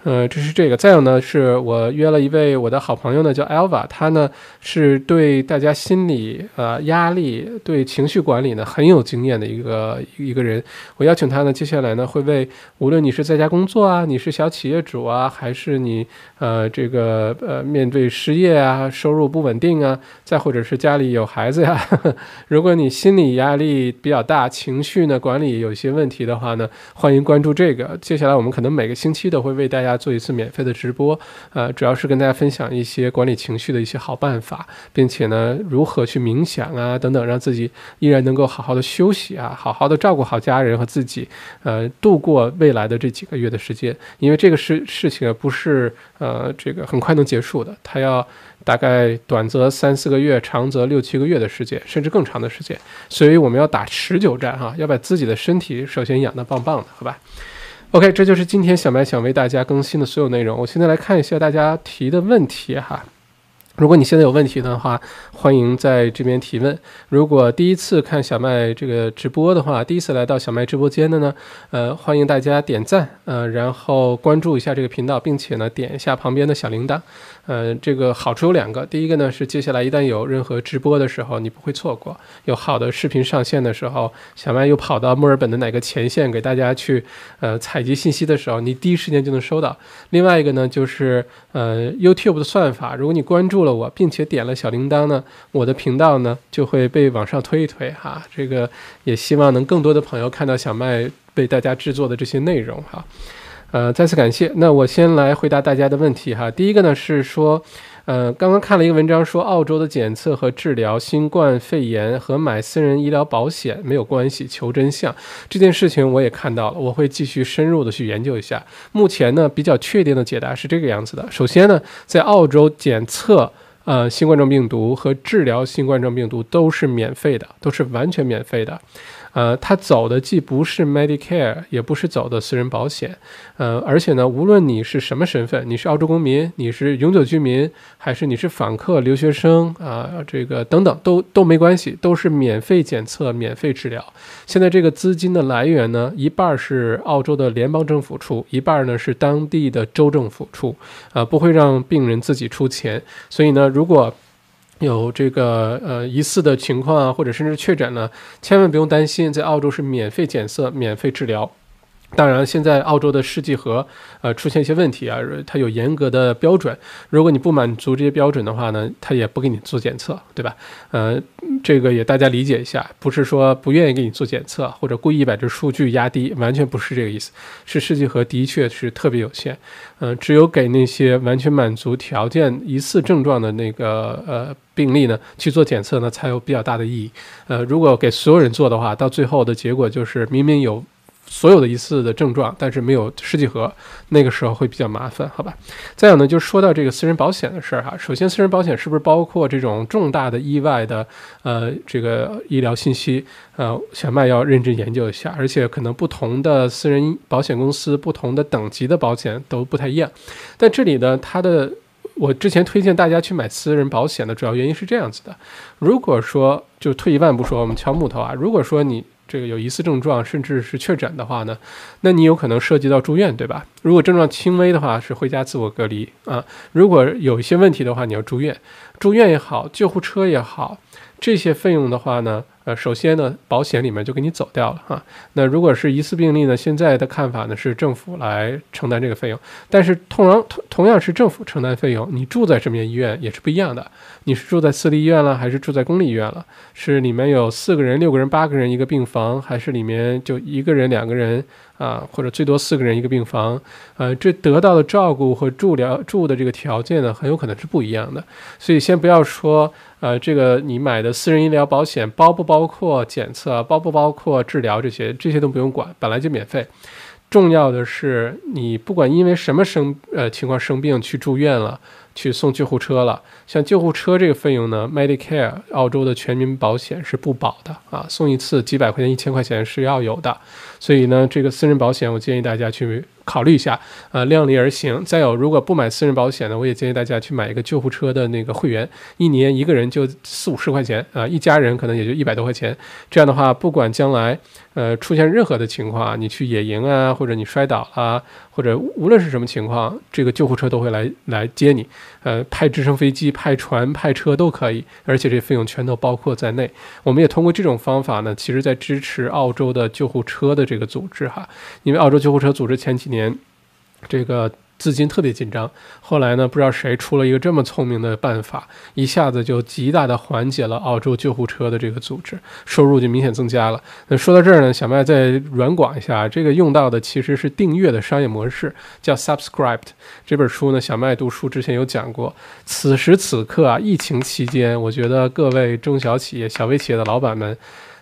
呃，这是这个。再有呢，是我约了一位我的好朋友呢，叫 Alva，他呢是对大家心理呃压力、对情绪管理呢很有经验的一个一个人。我邀请他呢，接下来呢会为无论你是在家工作啊，你是小企业主啊，还是你呃这个呃面对失业啊、收入不稳定啊，再或者是家里有孩子呀，*laughs* 如果你心理压力比较大，情绪呢管理有一些问题的话呢，欢迎关注这个。接下来我们可能每个星期都会为大家。做一次免费的直播，呃，主要是跟大家分享一些管理情绪的一些好办法，并且呢，如何去冥想啊等等，让自己依然能够好好的休息啊，好好的照顾好家人和自己，呃，度过未来的这几个月的时间，因为这个事事情啊不是呃这个很快能结束的，它要。大概短则三四个月，长则六七个月的时间，甚至更长的时间。所以我们要打持久战哈，要把自己的身体首先养得棒棒的，好吧？OK，这就是今天小麦想为大家更新的所有内容。我现在来看一下大家提的问题哈。如果你现在有问题的话，欢迎在这边提问。如果第一次看小麦这个直播的话，第一次来到小麦直播间的呢，呃，欢迎大家点赞，呃，然后关注一下这个频道，并且呢，点一下旁边的小铃铛。呃，这个好处有两个，第一个呢是接下来一旦有任何直播的时候，你不会错过；有好的视频上线的时候，小麦又跑到墨尔本的哪个前线给大家去呃采集信息的时候，你第一时间就能收到。另外一个呢就是呃 YouTube 的算法，如果你关注了我，并且点了小铃铛呢，我的频道呢就会被往上推一推哈。这个也希望能更多的朋友看到小麦被大家制作的这些内容哈。呃，再次感谢。那我先来回答大家的问题哈。第一个呢是说，呃，刚刚看了一个文章，说澳洲的检测和治疗新冠肺炎和买私人医疗保险没有关系，求真相。这件事情我也看到了，我会继续深入的去研究一下。目前呢，比较确定的解答是这个样子的。首先呢，在澳洲检测呃新冠状病毒和治疗新冠状病毒都是免费的，都是完全免费的。呃，他走的既不是 Medicare，也不是走的私人保险，呃，而且呢，无论你是什么身份，你是澳洲公民，你是永久居民，还是你是访客、留学生啊，这个等等，都都没关系，都是免费检测、免费治疗。现在这个资金的来源呢，一半是澳洲的联邦政府出，一半呢是当地的州政府出，啊，不会让病人自己出钱。所以呢，如果有这个呃疑似的情况啊，或者甚至确诊了，千万不用担心，在澳洲是免费检测、免费治疗。当然，现在澳洲的试剂盒呃出现一些问题啊，它有严格的标准。如果你不满足这些标准的话呢，它也不给你做检测，对吧？呃，这个也大家理解一下，不是说不愿意给你做检测或者故意把这数据压低，完全不是这个意思。是试剂盒的确是特别有限，嗯，只有给那些完全满足条件、疑似症状的那个呃病例呢去做检测呢，才有比较大的意义。呃，如果给所有人做的话，到最后的结果就是明明有。所有的疑似的症状，但是没有试剂盒，那个时候会比较麻烦，好吧？再有呢，就说到这个私人保险的事儿哈。首先，私人保险是不是包括这种重大的意外的呃这个医疗信息？呃，小麦要认真研究一下，而且可能不同的私人保险公司、不同的等级的保险都不太一样。但这里呢，它的我之前推荐大家去买私人保险的主要原因是这样子的：如果说就退一万步说，我们敲木头啊，如果说你。这个有疑似症状，甚至是确诊的话呢，那你有可能涉及到住院，对吧？如果症状轻微的话，是回家自我隔离啊；如果有一些问题的话，你要住院，住院也好，救护车也好，这些费用的话呢？呃，首先呢，保险里面就给你走掉了哈。那如果是疑似病例呢，现在的看法呢是政府来承担这个费用，但是同样同同样是政府承担费用，你住在什么医院也是不一样的。你是住在私立医院了，还是住在公立医院了？是里面有四个人、六个人、八个人一个病房，还是里面就一个人、两个人啊，或者最多四个人一个病房？呃，这得到的照顾和住疗住的这个条件呢，很有可能是不一样的。所以先不要说。呃，这个你买的私人医疗保险包不包括检测，包不包括治疗这些，这些都不用管，本来就免费。重要的是，你不管因为什么生呃情况生病去住院了，去送救护车了，像救护车这个费用呢，Medicare 澳洲的全民保险是不保的啊，送一次几百块钱、一千块钱是要有的。所以呢，这个私人保险我建议大家去。考虑一下，呃，量力而行。再有，如果不买私人保险呢，我也建议大家去买一个救护车的那个会员，一年一个人就四五十块钱啊，一家人可能也就一百多块钱。这样的话，不管将来呃出现任何的情况，你去野营啊，或者你摔倒了，或者无论是什么情况，这个救护车都会来来接你。呃，派直升飞机、派船、派车都可以，而且这费用全都包括在内。我们也通过这种方法呢，其实在支持澳洲的救护车的这个组织哈，因为澳洲救护车组织前几年。年，这个资金特别紧张，后来呢，不知道谁出了一个这么聪明的办法，一下子就极大的缓解了澳洲救护车的这个组织，收入就明显增加了。那说到这儿呢，小麦再软广一下，这个用到的其实是订阅的商业模式，叫 subscribed。这本书呢，小麦读书之前有讲过。此时此刻啊，疫情期间，我觉得各位中小企业、小微企业的老板们。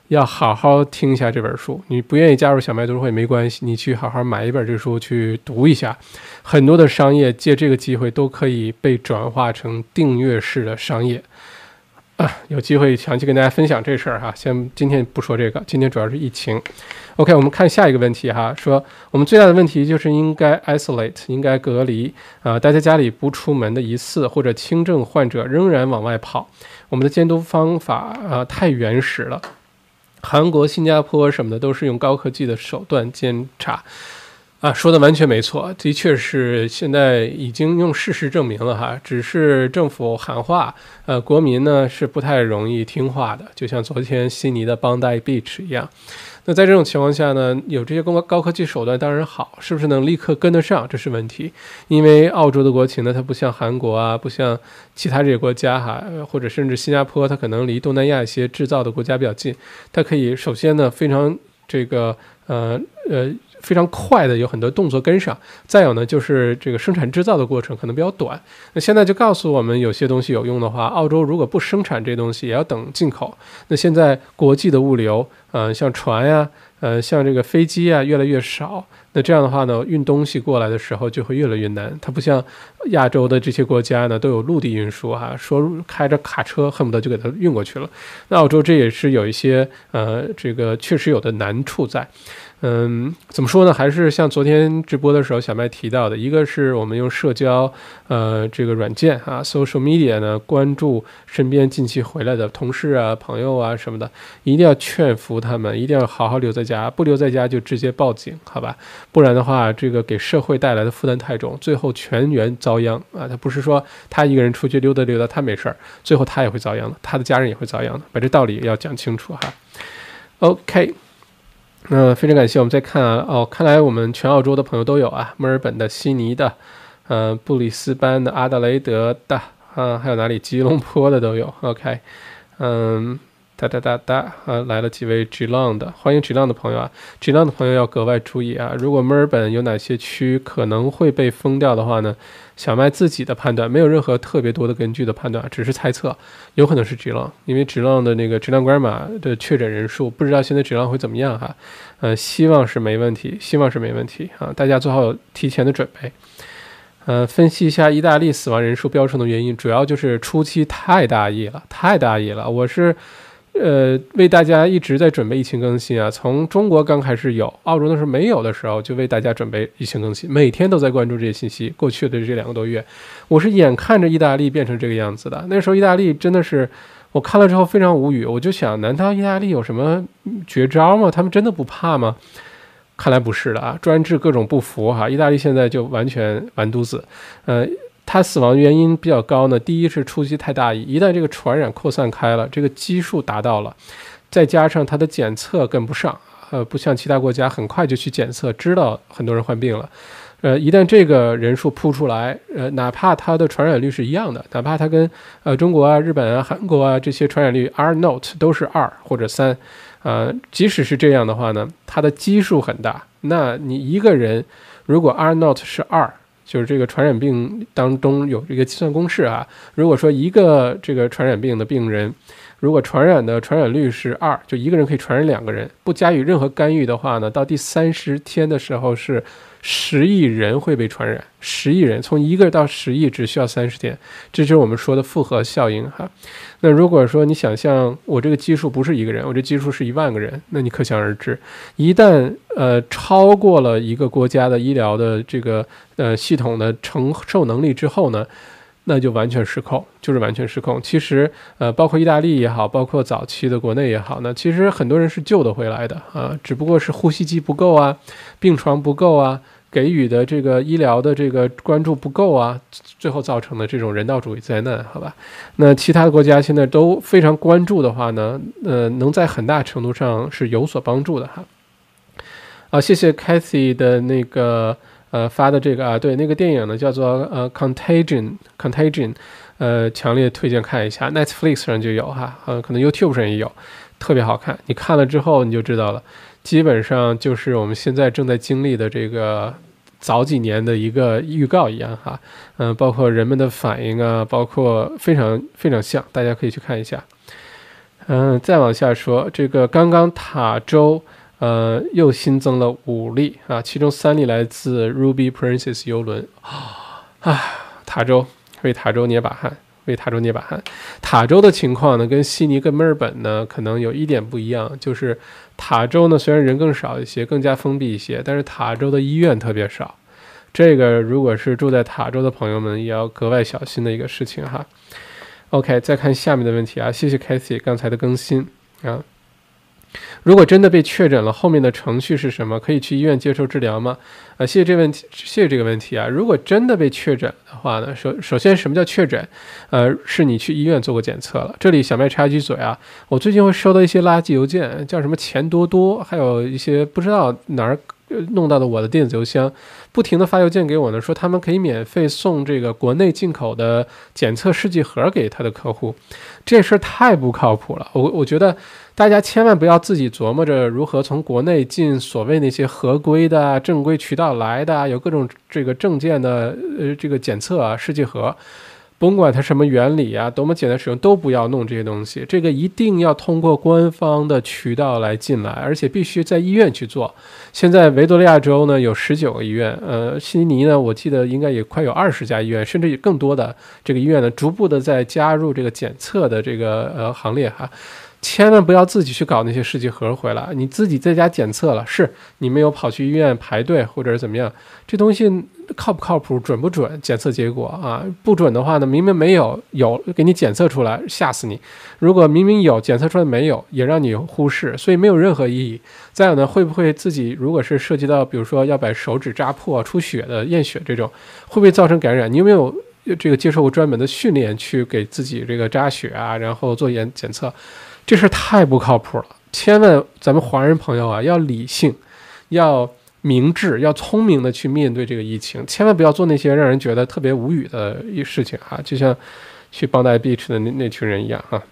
要好好听一下这本书。你不愿意加入小麦读书会没关系，你去好好买一本这书去读一下。很多的商业借这个机会都可以被转化成订阅式的商业。啊，有机会详细跟大家分享这事儿哈。先今天不说这个，今天主要是疫情。OK，我们看下一个问题哈，说我们最大的问题就是应该 isolate，应该隔离啊，待在家里不出门的疑似或者轻症患者仍然往外跑，我们的监督方法啊太原始了。韩国、新加坡什么的都是用高科技的手段监察，啊，说的完全没错，的确是现在已经用事实证明了哈。只是政府喊话，呃，国民呢是不太容易听话的，就像昨天悉尼的邦代 beach 一样。那在这种情况下呢，有这些高高科技手段当然好，是不是能立刻跟得上，这是问题。因为澳洲的国情呢，它不像韩国啊，不像其他这些国家哈，或者甚至新加坡，它可能离东南亚一些制造的国家比较近，它可以首先呢非常这个呃呃。非常快的有很多动作跟上，再有呢就是这个生产制造的过程可能比较短。那现在就告诉我们，有些东西有用的话，澳洲如果不生产这东西，也要等进口。那现在国际的物流，呃，像船呀，呃，像这个飞机啊，越来越少。那这样的话呢，运东西过来的时候就会越来越难。它不像亚洲的这些国家呢，都有陆地运输哈，说开着卡车恨不得就给它运过去了。那澳洲这也是有一些呃，这个确实有的难处在。嗯，怎么说呢？还是像昨天直播的时候，小麦提到的，一个是我们用社交，呃，这个软件啊，social media 呢，关注身边近期回来的同事啊、朋友啊什么的，一定要劝服他们，一定要好好留在家，不留在家就直接报警，好吧？不然的话，这个给社会带来的负担太重，最后全员遭殃啊！他不是说他一个人出去溜达溜达，他没事儿，最后他也会遭殃的，他的家人也会遭殃的，把这道理要讲清楚哈。OK。那非常感谢，我们再看啊，哦，看来我们全澳洲的朋友都有啊，墨尔本的、悉尼的，呃，布里斯班的、阿德雷德的，啊，还有哪里？吉隆坡的都有。OK，嗯。哒哒哒哒啊！来了几位 G Long 的，欢迎 G Long 的朋友啊！G Long 的朋友要格外注意啊！如果墨尔本有哪些区可能会被封掉的话呢？小麦自己的判断没有任何特别多的根据的判断，只是猜测，有可能是 G Long，因为 G Long 的那个 G Long Grandma 的确诊人数不知道现在 G 浪会怎么样哈。呃，希望是没问题，希望是没问题啊！大家做好提前的准备。呃，分析一下意大利死亡人数飙升的原因，主要就是初期太大意了，太大意了。我是。呃，为大家一直在准备疫情更新啊，从中国刚开始有，澳洲那时候没有的时候，就为大家准备疫情更新，每天都在关注这些信息。过去的这两个多月，我是眼看着意大利变成这个样子的。那时候意大利真的是，我看了之后非常无语，我就想，难道意大利有什么绝招吗？他们真的不怕吗？看来不是的啊，专治各种不服哈，意大利现在就完全完犊子，呃。它死亡原因比较高呢。第一是初期太大意，一旦这个传染扩散开了，这个基数达到了，再加上它的检测跟不上，呃，不像其他国家很快就去检测，知道很多人患病了。呃，一旦这个人数扑出来，呃，哪怕它的传染率是一样的，哪怕它跟呃中国啊、日本啊、韩国啊这些传染率 R not 都是二或者三，呃，即使是这样的话呢，它的基数很大。那你一个人如果 R not 是二。就是这个传染病当中有这个计算公式啊，如果说一个这个传染病的病人，如果传染的传染率是二，就一个人可以传染两个人，不加以任何干预的话呢，到第三十天的时候是。十亿人会被传染，十亿人从一个到十亿只需要三十天，这就是我们说的复合效应哈。那如果说你想象我这个基数不是一个人，我这基数是一万个人，那你可想而知，一旦呃超过了一个国家的医疗的这个呃系统的承受能力之后呢？那就完全失控，就是完全失控。其实，呃，包括意大利也好，包括早期的国内也好，那其实很多人是救得回来的啊，只不过是呼吸机不够啊，病床不够啊，给予的这个医疗的这个关注不够啊，最后造成的这种人道主义灾难，好吧？那其他国家现在都非常关注的话呢，呃，能在很大程度上是有所帮助的哈。好，谢谢 Cathy 的那个。呃发的这个啊，对，那个电影呢叫做呃《Contagion》，Contagion，呃，强烈推荐看一下，Netflix 上就有哈，呃，可能 YouTube 上也有，特别好看。你看了之后你就知道了，基本上就是我们现在正在经历的这个早几年的一个预告一样哈，嗯，包括人们的反应啊，包括非常非常像，大家可以去看一下。嗯，再往下说，这个刚刚塔州。呃，又新增了五例啊，其中三例来自 Ruby Princess 游轮啊，塔州为塔州捏把汗，为塔州捏把汗。塔州的情况呢，跟悉尼跟墨尔本呢，可能有一点不一样，就是塔州呢虽然人更少一些，更加封闭一些，但是塔州的医院特别少。这个如果是住在塔州的朋友们，也要格外小心的一个事情哈。OK，再看下面的问题啊，谢谢 Kathy 刚才的更新啊。如果真的被确诊了，后面的程序是什么？可以去医院接受治疗吗？啊，谢谢这问题，谢谢这个问题啊。如果真的被确诊的话呢，首首先什么叫确诊？呃，是你去医院做过检测了。这里小麦插一句嘴啊，我最近会收到一些垃圾邮件，叫什么钱多多，还有一些不知道哪儿弄到的我的电子邮箱，不停的发邮件给我呢，说他们可以免费送这个国内进口的检测试剂盒给他的客户，这事儿太不靠谱了。我我觉得。大家千万不要自己琢磨着如何从国内进所谓那些合规的正规渠道来的，有各种这个证件的呃这个检测啊试剂盒，甭管它什么原理啊，多么简单使用，都不要弄这些东西。这个一定要通过官方的渠道来进来，而且必须在医院去做。现在维多利亚州呢有十九个医院，呃，悉尼呢我记得应该也快有二十家医院，甚至有更多的这个医院呢逐步的在加入这个检测的这个呃行列哈。千万不要自己去搞那些试剂盒回来，你自己在家检测了，是你没有跑去医院排队或者是怎么样，这东西靠不靠谱，准不准？检测结果啊，不准的话呢，明明没有，有给你检测出来，吓死你；如果明明有，检测出来没有，也让你忽视，所以没有任何意义。再有呢，会不会自己如果是涉及到，比如说要把手指扎破、出血的验血这种，会不会造成感染？你有没有这个接受过专门的训练去给自己这个扎血啊，然后做检检测？这事太不靠谱了，千万咱们华人朋友啊，要理性，要明智，要聪明的去面对这个疫情，千万不要做那些让人觉得特别无语的一事情哈，就像去邦代 beach 的那那群人一样哈。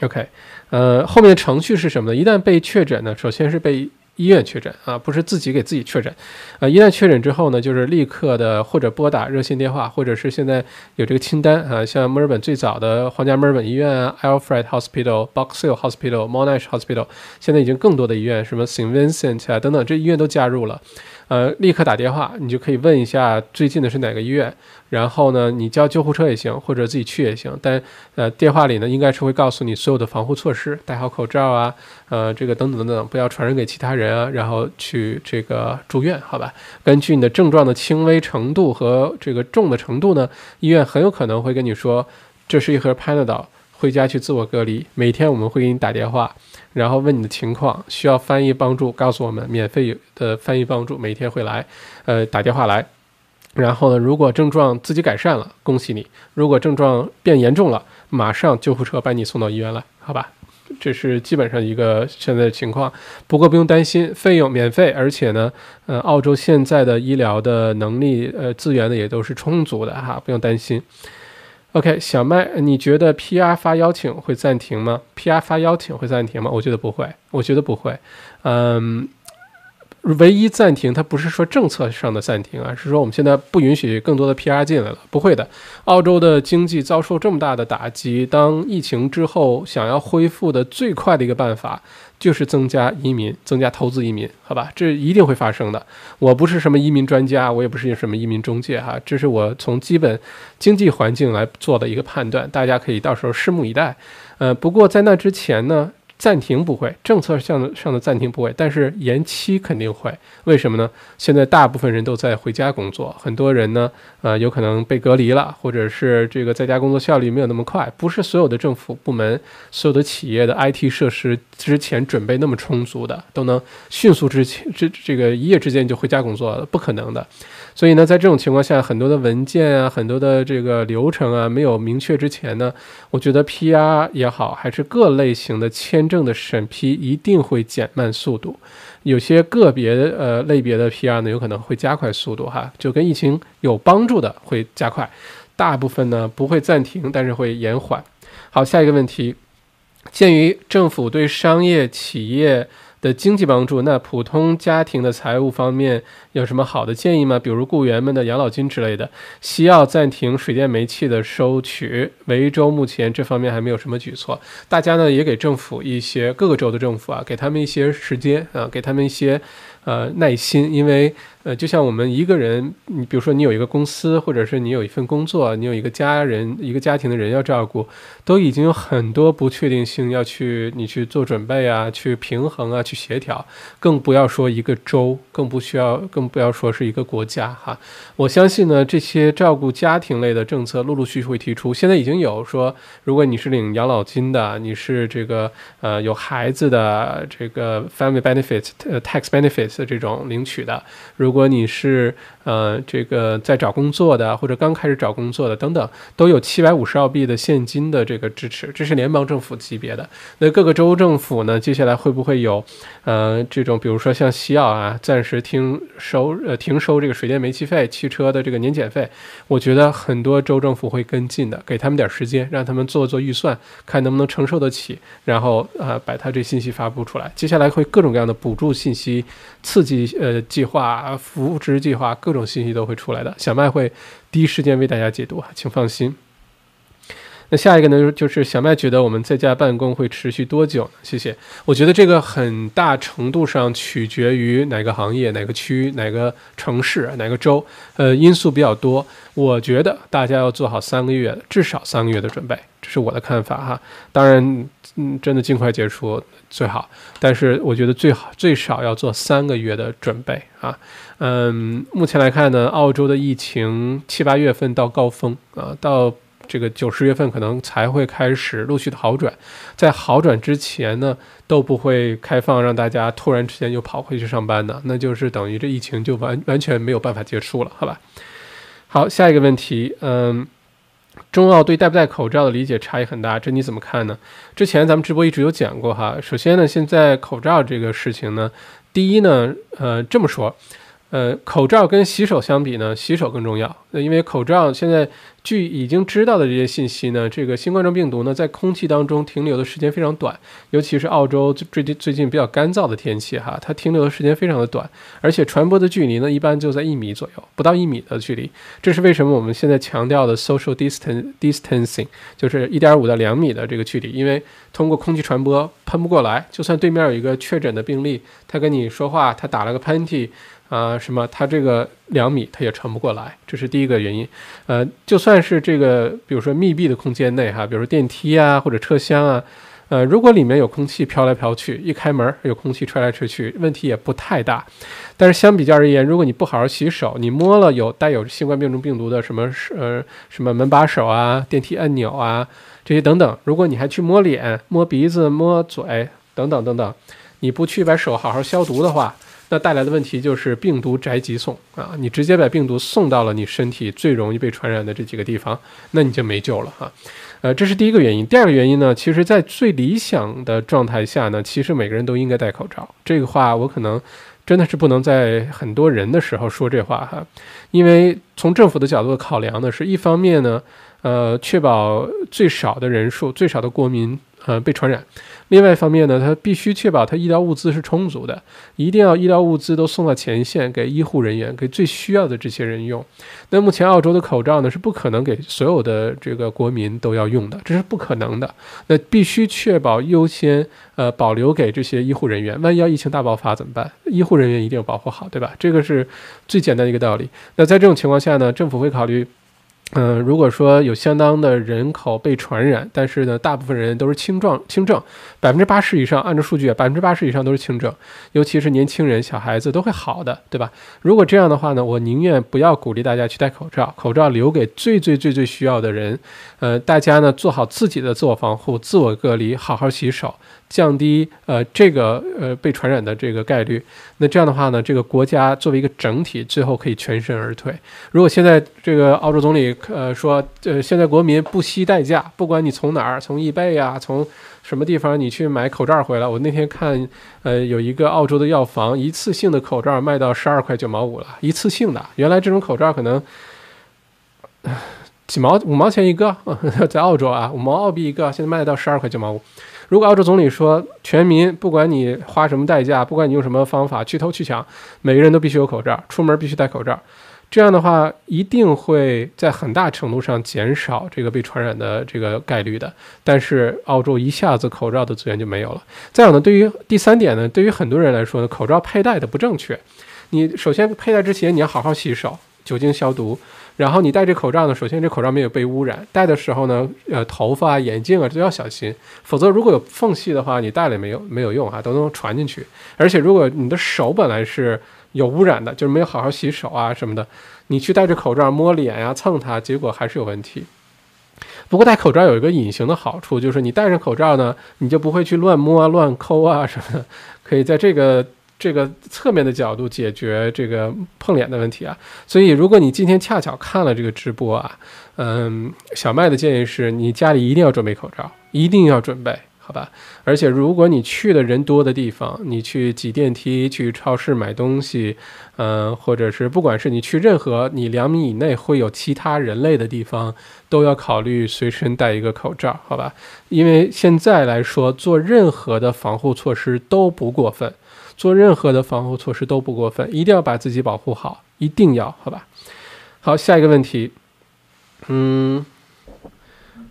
OK，呃，后面的程序是什么呢？一旦被确诊呢，首先是被。医院确诊啊，不是自己给自己确诊，啊，一旦确诊之后呢，就是立刻的或者拨打热线电话，或者是现在有这个清单啊，像墨尔本最早的皇家墨尔本医院啊，Alfred Hospital、Box Hill Hospital、Monash Hospital，现在已经更多的医院，什么 St. Vincent 啊等等，这医院都加入了。呃，立刻打电话，你就可以问一下最近的是哪个医院，然后呢，你叫救护车也行，或者自己去也行。但呃，电话里呢，应该是会告诉你所有的防护措施，戴好口罩啊，呃，这个等等等等，不要传染给其他人啊，然后去这个住院，好吧？根据你的症状的轻微程度和这个重的程度呢，医院很有可能会跟你说，这是一盒 Panadol，回家去自我隔离。每天我们会给你打电话。然后问你的情况，需要翻译帮助，告诉我们免费的翻译帮助，每天会来，呃，打电话来。然后呢，如果症状自己改善了，恭喜你；如果症状变严重了，马上救护车把你送到医院来，好吧？这是基本上一个现在的情况。不过不用担心，费用免费，而且呢，呃，澳洲现在的医疗的能力，呃，资源呢也都是充足的哈，不用担心。OK，小麦，你觉得 PR 发邀请会暂停吗？PR 发邀请会暂停吗？我觉得不会，我觉得不会。嗯，唯一暂停，它不是说政策上的暂停啊，是说我们现在不允许更多的 PR 进来了。不会的，澳洲的经济遭受这么大的打击，当疫情之后想要恢复的最快的一个办法。就是增加移民，增加投资移民，好吧，这一定会发生的。我不是什么移民专家，我也不是什么移民中介，哈，这是我从基本经济环境来做的一个判断，大家可以到时候拭目以待。呃，不过在那之前呢。暂停不会，政策上的上的暂停不会，但是延期肯定会。为什么呢？现在大部分人都在回家工作，很多人呢，呃，有可能被隔离了，或者是这个在家工作效率没有那么快。不是所有的政府部门、所有的企业的 IT 设施之前准备那么充足的，都能迅速之前这这个一夜之间就回家工作了，不可能的。所以呢，在这种情况下，很多的文件啊，很多的这个流程啊，没有明确之前呢，我觉得 PR 也好，还是各类型的签正的审批一定会减慢速度。有些个别呃类别的 PR 呢，有可能会加快速度哈，就跟疫情有帮助的会加快，大部分呢不会暂停，但是会延缓。好，下一个问题，鉴于政府对商业企业。的经济帮助，那普通家庭的财务方面有什么好的建议吗？比如雇员们的养老金之类的。西澳暂停水电煤气的收取，维州目前这方面还没有什么举措。大家呢也给政府一些各个州的政府啊，给他们一些时间啊，给他们一些呃耐心，因为。呃，就像我们一个人，你比如说你有一个公司，或者是你有一份工作，你有一个家人、一个家庭的人要照顾，都已经有很多不确定性要去你去做准备啊，去平衡啊，去协调，更不要说一个州，更不需要，更不要说是一个国家哈。我相信呢，这些照顾家庭类的政策陆陆续续会提出。现在已经有说，如果你是领养老金的，你是这个呃有孩子的这个 family benefits 呃 tax benefits 这种领取的，如果如果你是呃这个在找工作的，或者刚开始找工作的等等，都有七百五十澳币的现金的这个支持，这是联邦政府级别的。那各个州政府呢，接下来会不会有呃这种，比如说像西澳啊，暂时停收呃停收这个水电煤气费、汽车的这个年检费？我觉得很多州政府会跟进的，给他们点时间，让他们做做预算，看能不能承受得起，然后啊把他这信息发布出来。接下来会各种各样的补助信息、刺激呃计划。扶植计划各种信息都会出来的，小麦会第一时间为大家解读啊，请放心。那下一个呢，就是小麦觉得我们在家办公会持续多久呢？谢谢。我觉得这个很大程度上取决于哪个行业、哪个区、哪个城市、哪个州，呃，因素比较多。我觉得大家要做好三个月，至少三个月的准备，这是我的看法哈。当然，嗯，真的尽快结束最好，但是我觉得最好最少要做三个月的准备啊。嗯，目前来看呢，澳洲的疫情七八月份到高峰啊，到。这个九十月份可能才会开始陆续的好转，在好转之前呢，都不会开放让大家突然之间又跑回去上班的，那就是等于这疫情就完完全没有办法结束了，好吧？好，下一个问题，嗯，中澳对戴不戴口罩的理解差异很大，这你怎么看呢？之前咱们直播一直有讲过哈，首先呢，现在口罩这个事情呢，第一呢，呃，这么说。呃，口罩跟洗手相比呢，洗手更重要。那因为口罩现在据已经知道的这些信息呢，这个新冠状病毒呢，在空气当中停留的时间非常短，尤其是澳洲最近最近比较干燥的天气哈，它停留的时间非常的短，而且传播的距离呢，一般就在一米左右，不到一米的距离。这是为什么我们现在强调的 social distance distancing，就是一点五到两米的这个距离，因为通过空气传播喷不过来，就算对面有一个确诊的病例，他跟你说话，他打了个喷嚏。啊，什么？它这个两米它也传不过来，这是第一个原因。呃，就算是这个，比如说密闭的空间内哈，比如说电梯啊或者车厢啊，呃，如果里面有空气飘来飘去，一开门有空气吹来吹去，问题也不太大。但是相比较而言，如果你不好好洗手，你摸了有带有新冠病毒病毒的什么呃什么门把手啊、电梯按钮啊这些等等，如果你还去摸脸、摸鼻子、摸嘴等等等等，你不去把手好好消毒的话。那带来的问题就是病毒宅急送啊！你直接把病毒送到了你身体最容易被传染的这几个地方，那你就没救了哈。呃，这是第一个原因。第二个原因呢，其实，在最理想的状态下呢，其实每个人都应该戴口罩。这个话我可能真的是不能在很多人的时候说这话哈，因为从政府的角度考量呢，是一方面呢，呃，确保最少的人数、最少的国民呃被传染。另外一方面呢，它必须确保它医疗物资是充足的，一定要医疗物资都送到前线，给医护人员，给最需要的这些人用。那目前澳洲的口罩呢，是不可能给所有的这个国民都要用的，这是不可能的。那必须确保优先，呃，保留给这些医护人员。万一要疫情大爆发怎么办？医护人员一定要保护好，对吧？这个是最简单的一个道理。那在这种情况下呢，政府会考虑。嗯，如果说有相当的人口被传染，但是呢，大部分人都是轻状轻症，百分之八十以上，按照数据，百分之八十以上都是轻症，尤其是年轻人、小孩子都会好的，对吧？如果这样的话呢，我宁愿不要鼓励大家去戴口罩，口罩留给最最最最需要的人。呃，大家呢做好自己的自我防护、自我隔离，好好洗手，降低呃这个呃被传染的这个概率。那这样的话呢，这个国家作为一个整体，最后可以全身而退。如果现在这个澳洲总理呃说，呃现在国民不惜代价，不管你从哪儿，从易贝呀，从什么地方你去买口罩回来。我那天看，呃有一个澳洲的药房，一次性的口罩卖到十二块九毛五了，一次性的。原来这种口罩可能 *laughs* 几毛五毛钱一个，*laughs* 在澳洲啊五毛澳币一个，现在卖到十二块九毛五。如果澳洲总理说，全民不管你花什么代价，不管你用什么方法去偷去抢，每个人都必须有口罩，出门必须戴口罩，这样的话一定会在很大程度上减少这个被传染的这个概率的。但是澳洲一下子口罩的资源就没有了。再有呢，对于第三点呢，对于很多人来说呢，口罩佩戴的不正确。你首先佩戴之前你要好好洗手，酒精消毒。然后你戴这口罩呢，首先这口罩没有被污染，戴的时候呢，呃，头发、眼镜啊都要小心，否则如果有缝隙的话，你戴了也没有没有用啊，都能传进去。而且如果你的手本来是有污染的，就是没有好好洗手啊什么的，你去戴着口罩摸脸呀、蹭它，结果还是有问题。不过戴口罩有一个隐形的好处，就是你戴上口罩呢，你就不会去乱摸啊、乱抠啊什么的，可以在这个。*laughs* 这个侧面的角度解决这个碰脸的问题啊，所以如果你今天恰巧看了这个直播啊，嗯，小麦的建议是你家里一定要准备口罩，一定要准备，好吧？而且如果你去的人多的地方，你去挤电梯、去超市买东西，嗯，或者是不管是你去任何你两米以内会有其他人类的地方，都要考虑随身带一个口罩，好吧？因为现在来说，做任何的防护措施都不过分。做任何的防护措施都不过分，一定要把自己保护好，一定要好吧。好，下一个问题，嗯。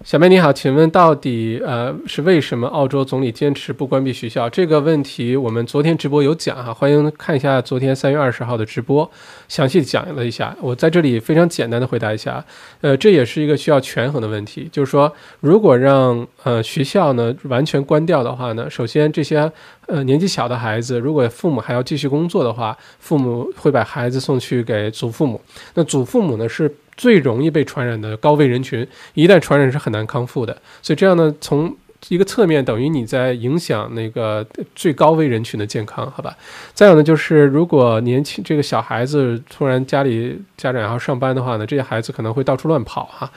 小妹你好，请问到底呃是为什么澳洲总理坚持不关闭学校这个问题？我们昨天直播有讲哈，欢迎看一下昨天三月二十号的直播，详细讲了一下。我在这里非常简单的回答一下，呃，这也是一个需要权衡的问题，就是说，如果让呃学校呢完全关掉的话呢，首先这些呃年纪小的孩子，如果父母还要继续工作的话，父母会把孩子送去给祖父母，那祖父母呢是。最容易被传染的高危人群，一旦传染是很难康复的。所以这样呢，从一个侧面等于你在影响那个最高危人群的健康，好吧？再有呢，就是如果年轻这个小孩子突然家里家长要上班的话呢，这些孩子可能会到处乱跑哈。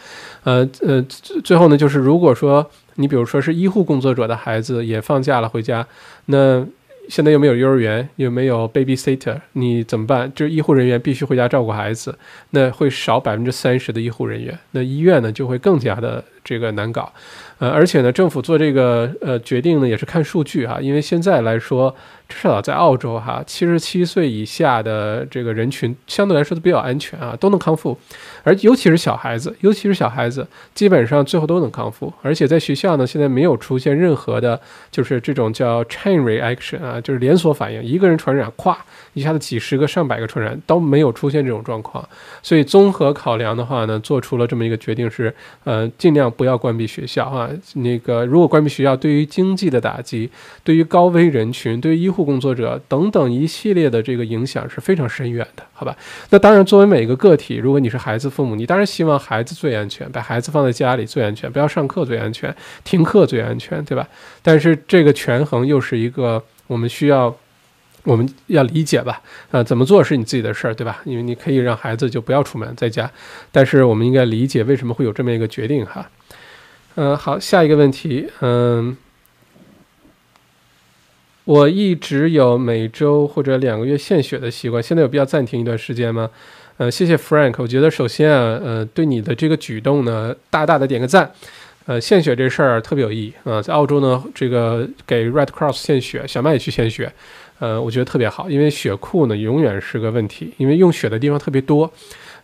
呃呃，最后呢，就是如果说你比如说是医护工作者的孩子也放假了回家，那。现在又没有幼儿园，又没有 babysitter，你怎么办？就是医护人员必须回家照顾孩子，那会少百分之三十的医护人员，那医院呢就会更加的这个难搞。呃，而且呢，政府做这个呃决定呢，也是看数据哈，因为现在来说，至少在澳洲哈，七十七岁以下的这个人群相对来说都比较安全啊，都能康复，而尤其是小孩子，尤其是小孩子，基本上最后都能康复，而且在学校呢，现在没有出现任何的，就是这种叫 chain reaction 啊，就是连锁反应，一个人传染，咵。一下子几十个、上百个传染都没有出现这种状况，所以综合考量的话呢，做出了这么一个决定是，呃，尽量不要关闭学校啊。那个如果关闭学校，对于经济的打击，对于高危人群，对于医护工作者等等一系列的这个影响是非常深远的，好吧？那当然，作为每一个个体，如果你是孩子父母，你当然希望孩子最安全，把孩子放在家里最安全，不要上课最安全，停课最安全，对吧？但是这个权衡又是一个我们需要。我们要理解吧，啊，怎么做是你自己的事儿，对吧？因为你可以让孩子就不要出门，在家，但是我们应该理解为什么会有这么一个决定哈。嗯，好，下一个问题，嗯，我一直有每周或者两个月献血的习惯，现在有必要暂停一段时间吗？呃，谢谢 Frank，我觉得首先啊，呃，对你的这个举动呢，大大的点个赞。呃，献血这事儿特别有意义啊，在澳洲呢，这个给 Red Cross 献血，小麦也去献血。呃，我觉得特别好，因为血库呢永远是个问题，因为用血的地方特别多。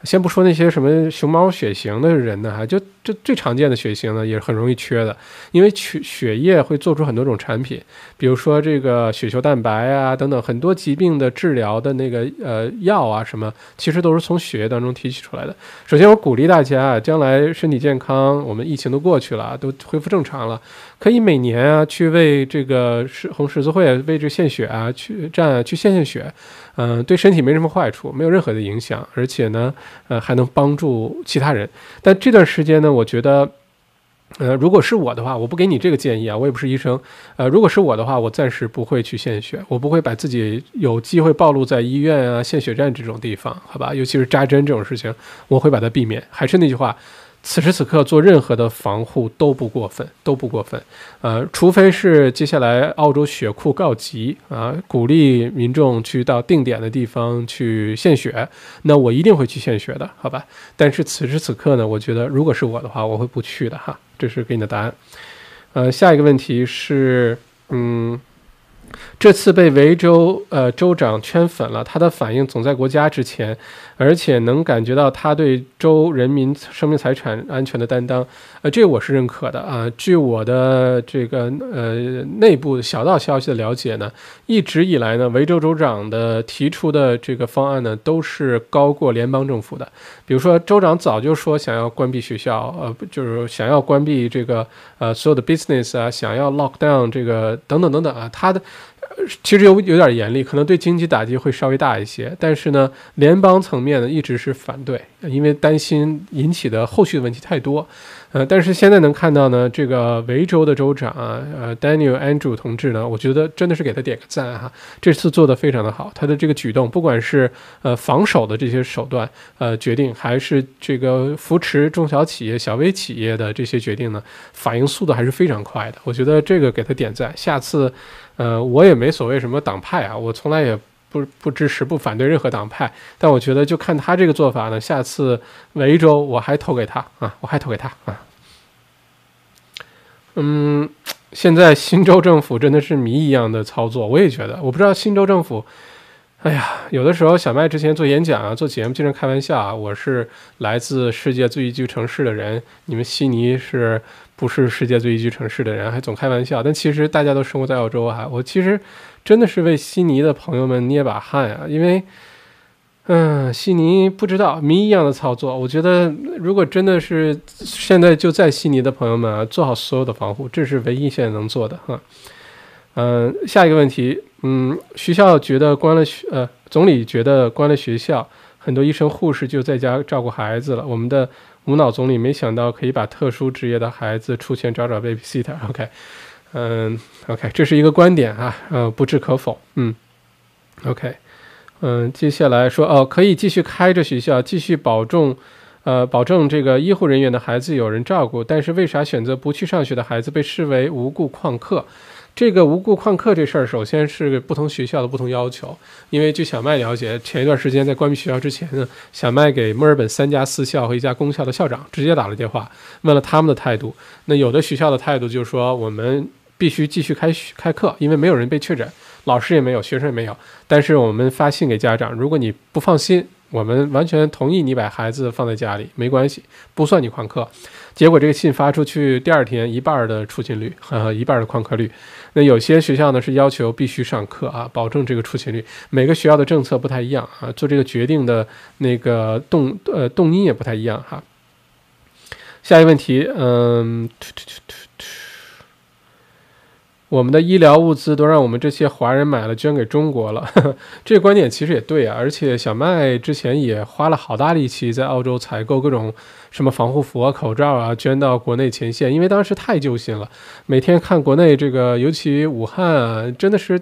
先不说那些什么熊猫血型的人呢，哈，就这最常见的血型呢，也是很容易缺的，因为血血液会做出很多种产品，比如说这个血球蛋白啊等等，很多疾病的治疗的那个呃药啊什么，其实都是从血液当中提取出来的。首先，我鼓励大家啊，将来身体健康，我们疫情都过去了，都恢复正常了，可以每年啊去为这个十红十字会为这献血啊去站啊去献献血。嗯，对身体没什么坏处，没有任何的影响，而且呢，呃，还能帮助其他人。但这段时间呢，我觉得呃，如果是我的话，我不给你这个建议啊，我也不是医生。呃，如果是我的话，我暂时不会去献血，我不会把自己有机会暴露在医院啊、献血站这种地方，好吧？尤其是扎针这种事情，我会把它避免。还是那句话。此时此刻做任何的防护都不过分，都不过分，呃，除非是接下来澳洲血库告急啊，鼓励民众去到定点的地方去献血，那我一定会去献血的，好吧？但是此时此刻呢，我觉得如果是我的话，我会不去的哈，这是给你的答案。呃，下一个问题是，嗯。这次被维州呃州长圈粉了，他的反应总在国家之前，而且能感觉到他对州人民生命财产安全的担当，呃，这我是认可的啊。据我的这个呃内部小道消息的了解呢，一直以来呢，维州州长的提出的这个方案呢，都是高过联邦政府的。比如说，州长早就说想要关闭学校，呃，就是想要关闭这个呃所有的 business 啊，想要 lock down 这个等等等等啊，他的。其实有有点严厉，可能对经济打击会稍微大一些。但是呢，联邦层面呢一直是反对，因为担心引起的后续的问题太多。呃，但是现在能看到呢，这个维州的州长啊，呃，Daniel Andrew 同志呢，我觉得真的是给他点个赞哈，这次做的非常的好。他的这个举动，不管是呃防守的这些手段，呃决定，还是这个扶持中小企业、小微企业的这些决定呢，反应速度还是非常快的。我觉得这个给他点赞。下次，呃，我也没所谓什么党派啊，我从来也。不不支持不反对任何党派，但我觉得就看他这个做法呢，下次维州我还投给他啊，我还投给他啊。嗯，现在新州政府真的是谜一样的操作，我也觉得，我不知道新州政府，哎呀，有的时候小麦之前做演讲啊，做节目经常开玩笑啊，我是来自世界最宜居城市的人，你们悉尼是不是世界最宜居城市的人，还总开玩笑，但其实大家都生活在澳洲啊，我其实。真的是为悉尼的朋友们捏把汗啊！因为，嗯，悉尼不知道谜一样的操作。我觉得，如果真的是现在就在悉尼的朋友们啊，做好所有的防护，这是唯一现在能做的哈。嗯，下一个问题，嗯，学校觉得关了学，呃，总理觉得关了学校，很多医生护士就在家照顾孩子了。我们的无脑总理没想到可以把特殊职业的孩子出钱找找 babysitter。OK。嗯，OK，这是一个观点啊，呃，不置可否。嗯，OK，嗯，接下来说哦，可以继续开着学校，继续保重，呃，保证这个医护人员的孩子有人照顾。但是为啥选择不去上学的孩子被视为无故旷课？这个无故旷课这事儿，首先是不同学校的不同要求。因为据小麦了解，前一段时间在关闭学校之前呢，小麦给墨尔本三家私校和一家公校的校长直接打了电话，问了他们的态度。那有的学校的态度就是说，我们必须继续开开课，因为没有人被确诊，老师也没有，学生也没有。但是我们发信给家长，如果你不放心。我们完全同意你把孩子放在家里，没关系，不算你旷课。结果这个信发出去，第二天一半的出勤率和一半的旷课率。那有些学校呢是要求必须上课啊，保证这个出勤率。每个学校的政策不太一样啊，做这个决定的那个动呃动因也不太一样哈。下一个问题，嗯。我们的医疗物资都让我们这些华人买了，捐给中国了。*laughs* 这个观点其实也对啊，而且小麦之前也花了好大力气在澳洲采购各种什么防护服啊、口罩啊，捐到国内前线，因为当时太揪心了。每天看国内这个，尤其武汉啊，真的是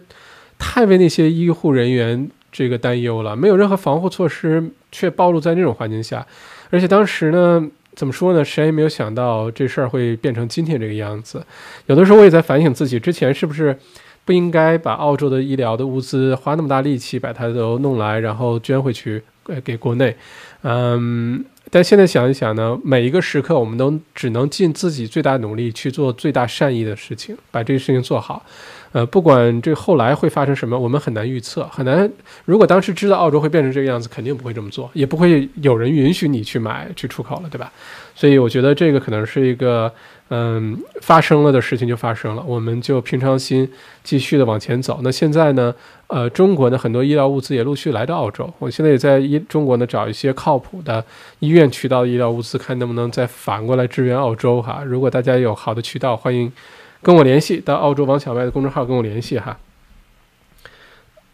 太为那些医护人员这个担忧了，没有任何防护措施，却暴露在那种环境下，而且当时呢。怎么说呢？谁也没有想到这事儿会变成今天这个样子。有的时候我也在反省自己，之前是不是不应该把澳洲的医疗的物资花那么大力气把它都弄来，然后捐回去呃给国内。嗯，但现在想一想呢，每一个时刻我们都只能尽自己最大努力去做最大善意的事情，把这个事情做好。呃，不管这后来会发生什么，我们很难预测，很难。如果当时知道澳洲会变成这个样子，肯定不会这么做，也不会有人允许你去买去出口了，对吧？所以我觉得这个可能是一个，嗯，发生了的事情就发生了，我们就平常心继续的往前走。那现在呢，呃，中国呢很多医疗物资也陆续来到澳洲，我现在也在医中国呢找一些靠谱的医院渠道的医疗物资，看能不能再反过来支援澳洲哈。如果大家有好的渠道，欢迎。跟我联系，到澳洲王小麦的公众号跟我联系哈。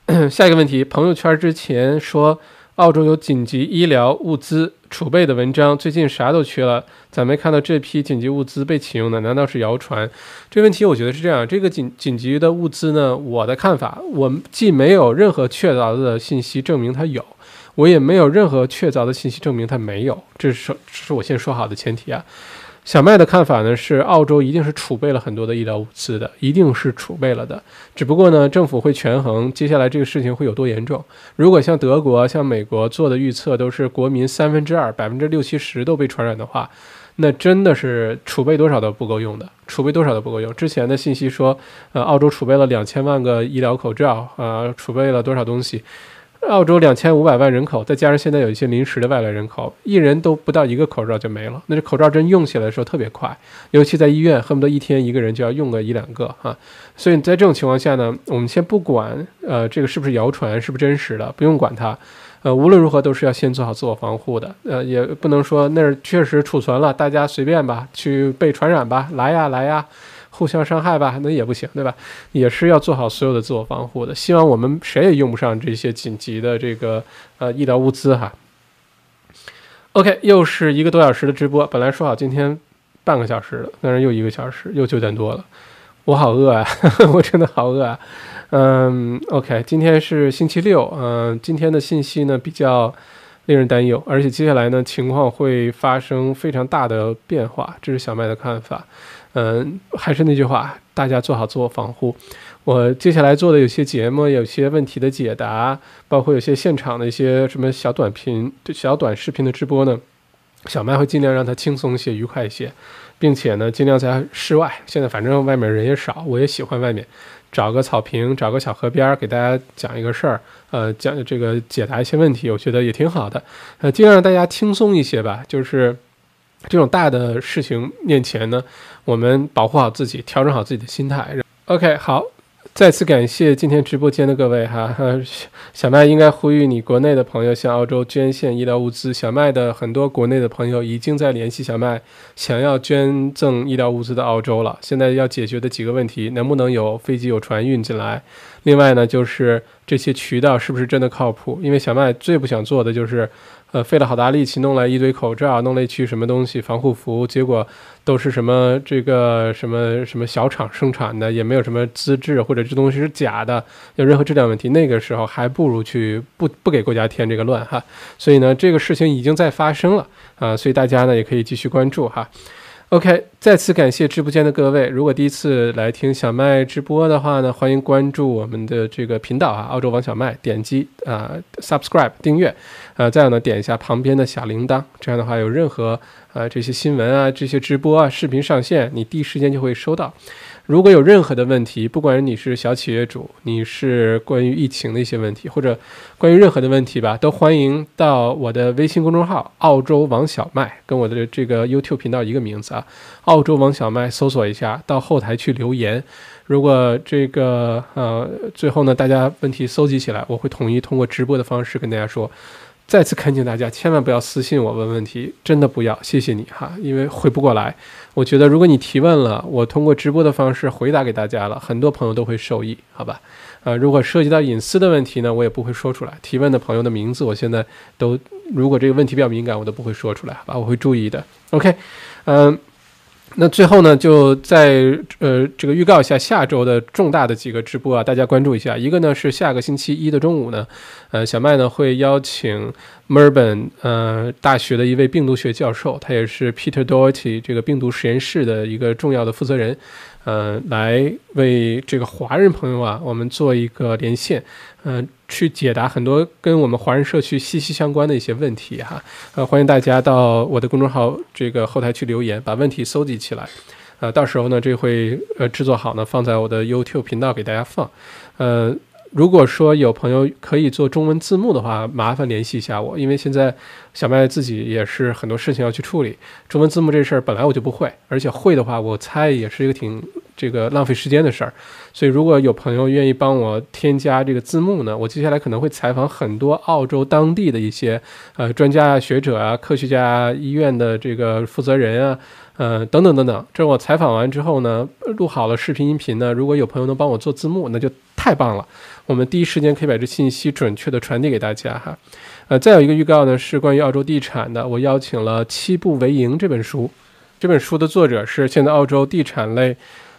*clears throat* 下一个问题，朋友圈之前说澳洲有紧急医疗物资储备的文章，最近啥都缺了，咋没看到这批紧急物资被启用呢？难道是谣传？这问题我觉得是这样，这个紧紧急的物资呢，我的看法，我既没有任何确凿的信息证明它有，我也没有任何确凿的信息证明它没有，这是这是我先说好的前提啊。小麦的看法呢是，澳洲一定是储备了很多的医疗物资的，一定是储备了的。只不过呢，政府会权衡接下来这个事情会有多严重。如果像德国、像美国做的预测都是国民三分之二、百分之六七十都被传染的话，那真的是储备多少都不够用的，储备多少都不够用。之前的信息说，呃，澳洲储备了两千万个医疗口罩，呃，储备了多少东西。澳洲两千五百万人口，再加上现在有一些临时的外来人口，一人都不到一个口罩就没了。那这口罩真用起来的时候特别快，尤其在医院，恨不得一天一个人就要用个一两个哈。所以在这种情况下呢，我们先不管呃这个是不是谣传，是不是真实的，不用管它。呃，无论如何都是要先做好自我防护的。呃，也不能说那儿确实储存了，大家随便吧，去被传染吧，来呀来呀。互相伤害吧，那也不行，对吧？也是要做好所有的自我防护的。希望我们谁也用不上这些紧急的这个呃医疗物资哈。OK，又是一个多小时的直播，本来说好今天半个小时的，但是又一个小时，又九点多了，我好饿啊，*laughs* 我真的好饿啊。嗯，OK，今天是星期六，嗯，今天的信息呢比较令人担忧，而且接下来呢情况会发生非常大的变化，这是小麦的看法。嗯，还是那句话，大家做好自我防护。我接下来做的有些节目，有些问题的解答，包括有些现场的一些什么小短频、小短视频的直播呢，小麦会尽量让它轻松一些、愉快一些，并且呢，尽量在室外。现在反正外面人也少，我也喜欢外面，找个草坪，找个小河边，给大家讲一个事儿，呃，讲这个解答一些问题，我觉得也挺好的。呃，尽量让大家轻松一些吧，就是这种大的事情面前呢。我们保护好自己，调整好自己的心态。OK，好，再次感谢今天直播间的各位哈。*laughs* 小麦应该呼吁你国内的朋友向澳洲捐献医疗物资。小麦的很多国内的朋友已经在联系小麦，想要捐赠医疗物资的澳洲了。现在要解决的几个问题，能不能有飞机有船运进来？另外呢，就是这些渠道是不是真的靠谱？因为小麦最不想做的就是。呃，费了好大力气弄来一堆口罩，弄了一区什么东西防护服，结果都是什么这个什么什么小厂生产的，也没有什么资质，或者这东西是假的，有任何质量问题，那个时候还不如去不不给国家添这个乱哈。所以呢，这个事情已经在发生了啊，所以大家呢也可以继续关注哈。OK，再次感谢直播间的各位。如果第一次来听小麦直播的话呢，欢迎关注我们的这个频道啊，澳洲王小麦，点击啊 subscribe 订阅，呃，再有呢点一下旁边的小铃铛，这样的话有任何呃这些新闻啊、这些直播啊、视频上线，你第一时间就会收到。如果有任何的问题，不管你是小企业主，你是关于疫情的一些问题，或者关于任何的问题吧，都欢迎到我的微信公众号“澳洲王小麦”跟我的这个 YouTube 频道一个名字啊，“澳洲王小麦”搜索一下，到后台去留言。如果这个呃最后呢，大家问题搜集起来，我会统一通过直播的方式跟大家说。再次恳请大家，千万不要私信我问问题，真的不要，谢谢你哈，因为回不过来。我觉得如果你提问了，我通过直播的方式回答给大家了，很多朋友都会受益，好吧？呃，如果涉及到隐私的问题呢，我也不会说出来。提问的朋友的名字，我现在都，如果这个问题比较敏感，我都不会说出来，好吧？我会注意的。OK，嗯。那最后呢，就在呃这个预告一下下周的重大的几个直播啊，大家关注一下。一个呢是下个星期一的中午呢，呃小麦呢会邀请墨尔本呃大学的一位病毒学教授，他也是 Peter Doherty 这个病毒实验室的一个重要的负责人。呃，来为这个华人朋友啊，我们做一个连线，呃，去解答很多跟我们华人社区息息相关的一些问题哈。呃，欢迎大家到我的公众号这个后台去留言，把问题搜集起来。呃，到时候呢，这会呃制作好呢，放在我的 YouTube 频道给大家放。呃，如果说有朋友可以做中文字幕的话，麻烦联系一下我，因为现在小麦自己也是很多事情要去处理，中文字幕这事儿本来我就不会，而且会的话，我猜也是一个挺这个浪费时间的事儿。所以如果有朋友愿意帮我添加这个字幕呢，我接下来可能会采访很多澳洲当地的一些呃专家啊、学者啊、科学家、医院的这个负责人啊。呃，等等等等，这我采访完之后呢，录好了视频音频呢，如果有朋友能帮我做字幕，那就太棒了。我们第一时间可以把这信息准确的传递给大家哈。呃，再有一个预告呢，是关于澳洲地产的，我邀请了《七步为营》这本书，这本书的作者是现在澳洲地产类，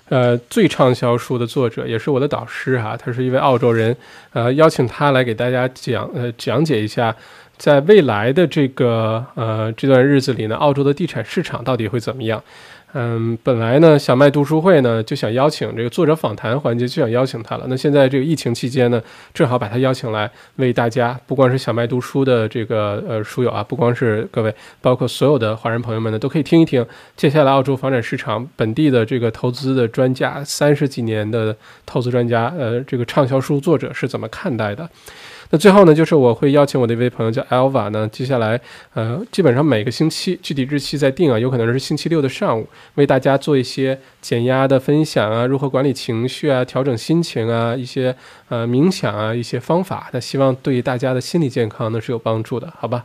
呃，最畅销书的作者，也是我的导师哈，他是一位澳洲人，呃，邀请他来给大家讲，呃，讲解一下。在未来的这个呃这段日子里呢，澳洲的地产市场到底会怎么样？嗯，本来呢，小麦读书会呢就想邀请这个作者访谈环节，就想邀请他了。那现在这个疫情期间呢，正好把他邀请来，为大家，不光是小麦读书的这个呃书友啊，不光是各位，包括所有的华人朋友们呢，都可以听一听接下来澳洲房产市场本地的这个投资的专家，三十几年的投资专家，呃，这个畅销书作者是怎么看待的。那最后呢，就是我会邀请我的一位朋友叫 Alva 呢，接下来，呃，基本上每个星期，具体日期再定啊，有可能是星期六的上午，为大家做一些减压的分享啊，如何管理情绪啊，调整心情啊，一些呃冥想啊，一些方法，那希望对大家的心理健康呢是有帮助的，好吧？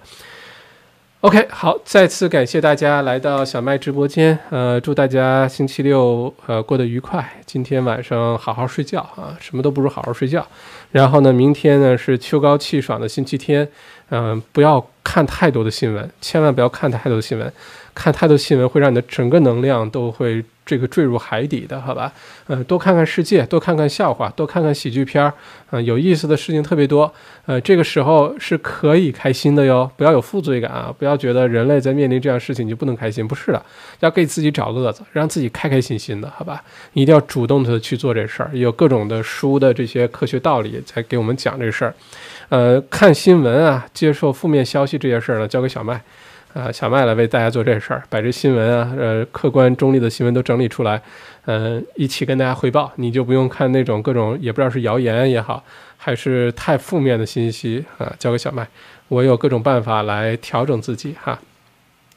？OK，好，再次感谢大家来到小麦直播间，呃，祝大家星期六呃过得愉快，今天晚上好好睡觉啊，什么都不如好好睡觉。然后呢，明天呢是秋高气爽的星期天，嗯，不要看太多的新闻，千万不要看太多的新闻，看太多新闻会让你的整个能量都会。这个坠入海底的，好吧，呃，多看看世界，多看看笑话，多看看喜剧片儿，嗯，有意思的事情特别多，呃，这个时候是可以开心的哟，不要有负罪感啊，不要觉得人类在面临这样事情你就不能开心，不是的，要给自己找乐子，让自己开开心心的，好吧，一定要主动的去做这事儿，有各种的书的这些科学道理在给我们讲这事儿，呃，看新闻啊，接受负面消息这些事儿呢，交给小麦。啊，小麦来为大家做这事儿，把这新闻啊，呃，客观中立的新闻都整理出来，嗯，一起跟大家汇报，你就不用看那种各种也不知道是谣言也好，还是太负面的信息啊，交给小麦，我有各种办法来调整自己哈。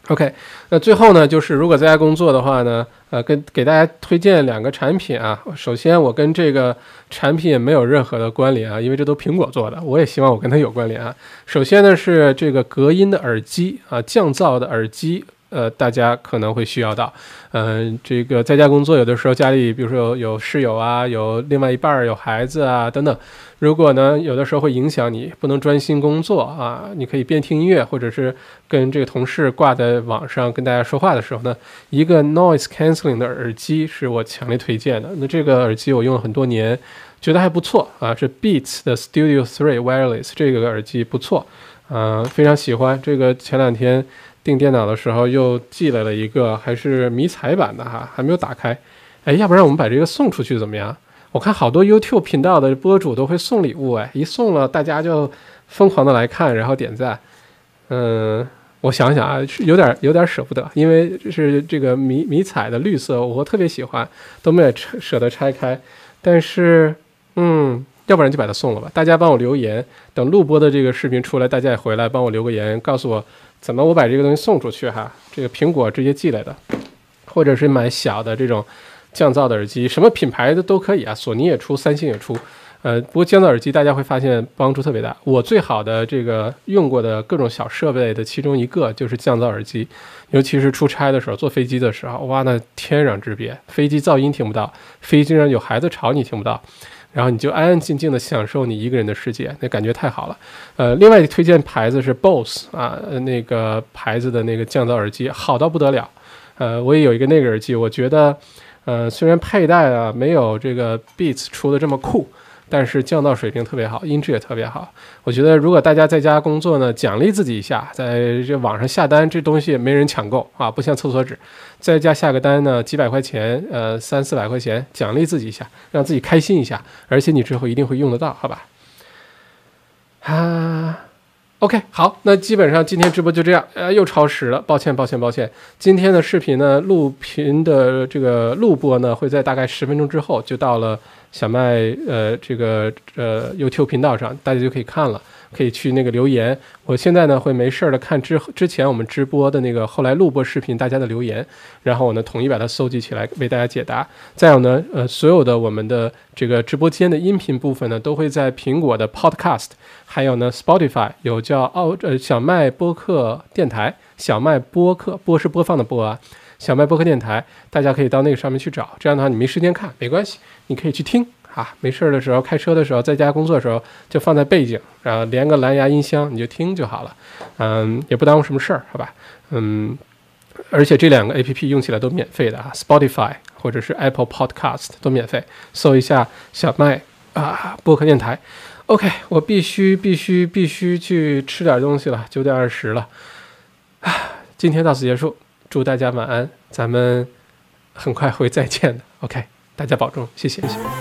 OK，那最后呢，就是如果在家工作的话呢，呃，跟给大家推荐两个产品啊。首先，我跟这个产品没有任何的关联啊，因为这都苹果做的。我也希望我跟它有关联啊。首先呢，是这个隔音的耳机啊，降噪的耳机。呃，大家可能会需要到，嗯，这个在家工作，有的时候家里，比如说有有室友啊，有另外一半儿，有孩子啊等等，如果呢，有的时候会影响你，不能专心工作啊，你可以边听音乐，或者是跟这个同事挂在网上跟大家说话的时候呢，一个 noise canceling 的耳机是我强烈推荐的。那这个耳机我用了很多年，觉得还不错啊，是 Beats 的 Studio Three Wireless 这个耳机不错，嗯，非常喜欢。这个前两天。订电脑的时候又寄来了一个，还是迷彩版的哈，还没有打开。哎，要不然我们把这个送出去怎么样？我看好多 YouTube 频道的博主都会送礼物，哎，一送了大家就疯狂的来看，然后点赞。嗯，我想想啊，有点有点舍不得，因为是这个迷迷彩的绿色，我特别喜欢，都没有舍得拆开。但是，嗯，要不然就把它送了吧。大家帮我留言，等录播的这个视频出来，大家也回来帮我留个言，告诉我。怎么我把这个东西送出去哈？这个苹果直接寄来的，或者是买小的这种降噪的耳机，什么品牌的都可以啊。索尼也出，三星也出。呃，不过降噪耳机大家会发现帮助特别大。我最好的这个用过的各种小设备的其中一个就是降噪耳机，尤其是出差的时候，坐飞机的时候，哇，那天壤之别，飞机噪音听不到，飞机上有孩子吵你听不到。然后你就安安静静的享受你一个人的世界，那感觉太好了。呃，另外推荐牌子是 BOSS 啊，那个牌子的那个降噪耳机好到不得了。呃，我也有一个那个耳机，我觉得，呃，虽然佩戴啊没有这个 Beats 出的这么酷。但是降噪水平特别好，音质也特别好。我觉得如果大家在家工作呢，奖励自己一下，在这网上下单，这东西没人抢购啊，不像厕所纸，在家下个单呢，几百块钱，呃，三四百块钱，奖励自己一下，让自己开心一下，而且你之后一定会用得到，好吧？啊。OK，好，那基本上今天直播就这样，呃，又超时了，抱歉，抱歉，抱歉。今天的视频呢，录频的这个录播呢，会在大概十分钟之后就到了小麦呃这个呃 YouTube 频道上，大家就可以看了。可以去那个留言。我现在呢会没事儿的看之之前我们直播的那个后来录播视频大家的留言，然后我呢统一把它搜集起来为大家解答。再有呢，呃，所有的我们的这个直播间的音频部分呢，都会在苹果的 Podcast，还有呢 Spotify 有叫奥呃小麦播客电台，小麦播客播是播放的播啊。小麦播客电台，大家可以到那个上面去找。这样的话，你没时间看没关系，你可以去听啊。没事的时候，开车的时候，在家工作的时候，就放在背景，然后连个蓝牙音箱，你就听就好了。嗯，也不耽误什么事儿，好吧？嗯，而且这两个 A P P 用起来都免费的啊，Spotify 或者是 Apple Podcast 都免费。搜一下小麦啊播客电台。OK，我必须必须必须去吃点东西了，九点二十了。啊，今天到此结束。祝大家晚安，咱们很快会再见的。OK，大家保重，谢谢。谢谢